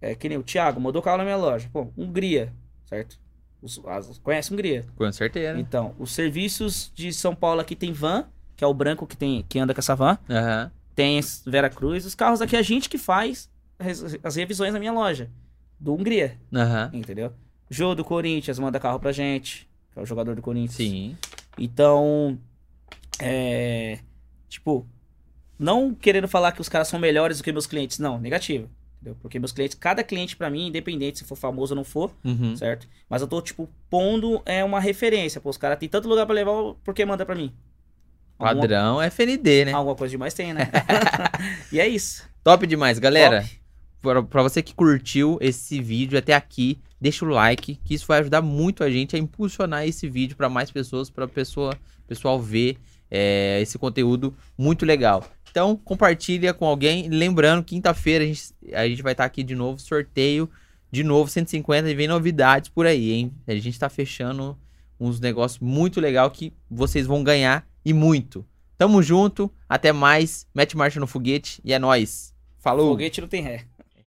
É que nem o Thiago, mandou carro na minha loja. Pô, Hungria, certo? Os, as, conhece Hungria? Com certeza. Então, os serviços de São Paulo aqui tem van, que é o branco que, tem, que anda com essa van Aham. Tem esse Vera Cruz. Os carros aqui é a gente que faz as- revisões na minha loja. Do Hungria, Aham. entendeu? Jô do Corinthians manda carro pra gente. Que é o jogador do Corinthians. Sim. Então, é. Tipo, não querendo falar que os caras são melhores do que meus clientes. Não, negativo. Entendeu? Porque meus clientes, cada cliente pra mim, independente se for famoso ou não for, Uhum. certo? Mas eu tô, tipo, pondo é uma referência. Pô, os caras têm tanto lugar pra levar, por que manda pra mim? Alguma, Padrão FND, né? alguma coisa demais tem, né? e é isso. Top demais, galera. Top. Pra, pra você que curtiu esse vídeo até aqui, deixa o like, que isso vai ajudar muito a gente a impulsionar esse vídeo para mais pessoas, para pessoa, pessoal ver é, esse conteúdo muito legal. Então, compartilha com alguém. Lembrando, quinta-feira a gente, a gente vai estar aqui de novo, sorteio de novo 150 e vem novidades por aí, hein? A gente tá fechando uns negócios muito legal que vocês vão ganhar e muito. Tamo junto, até mais. Mete marcha no foguete e é nóis. Falou! Foguete não tem ré.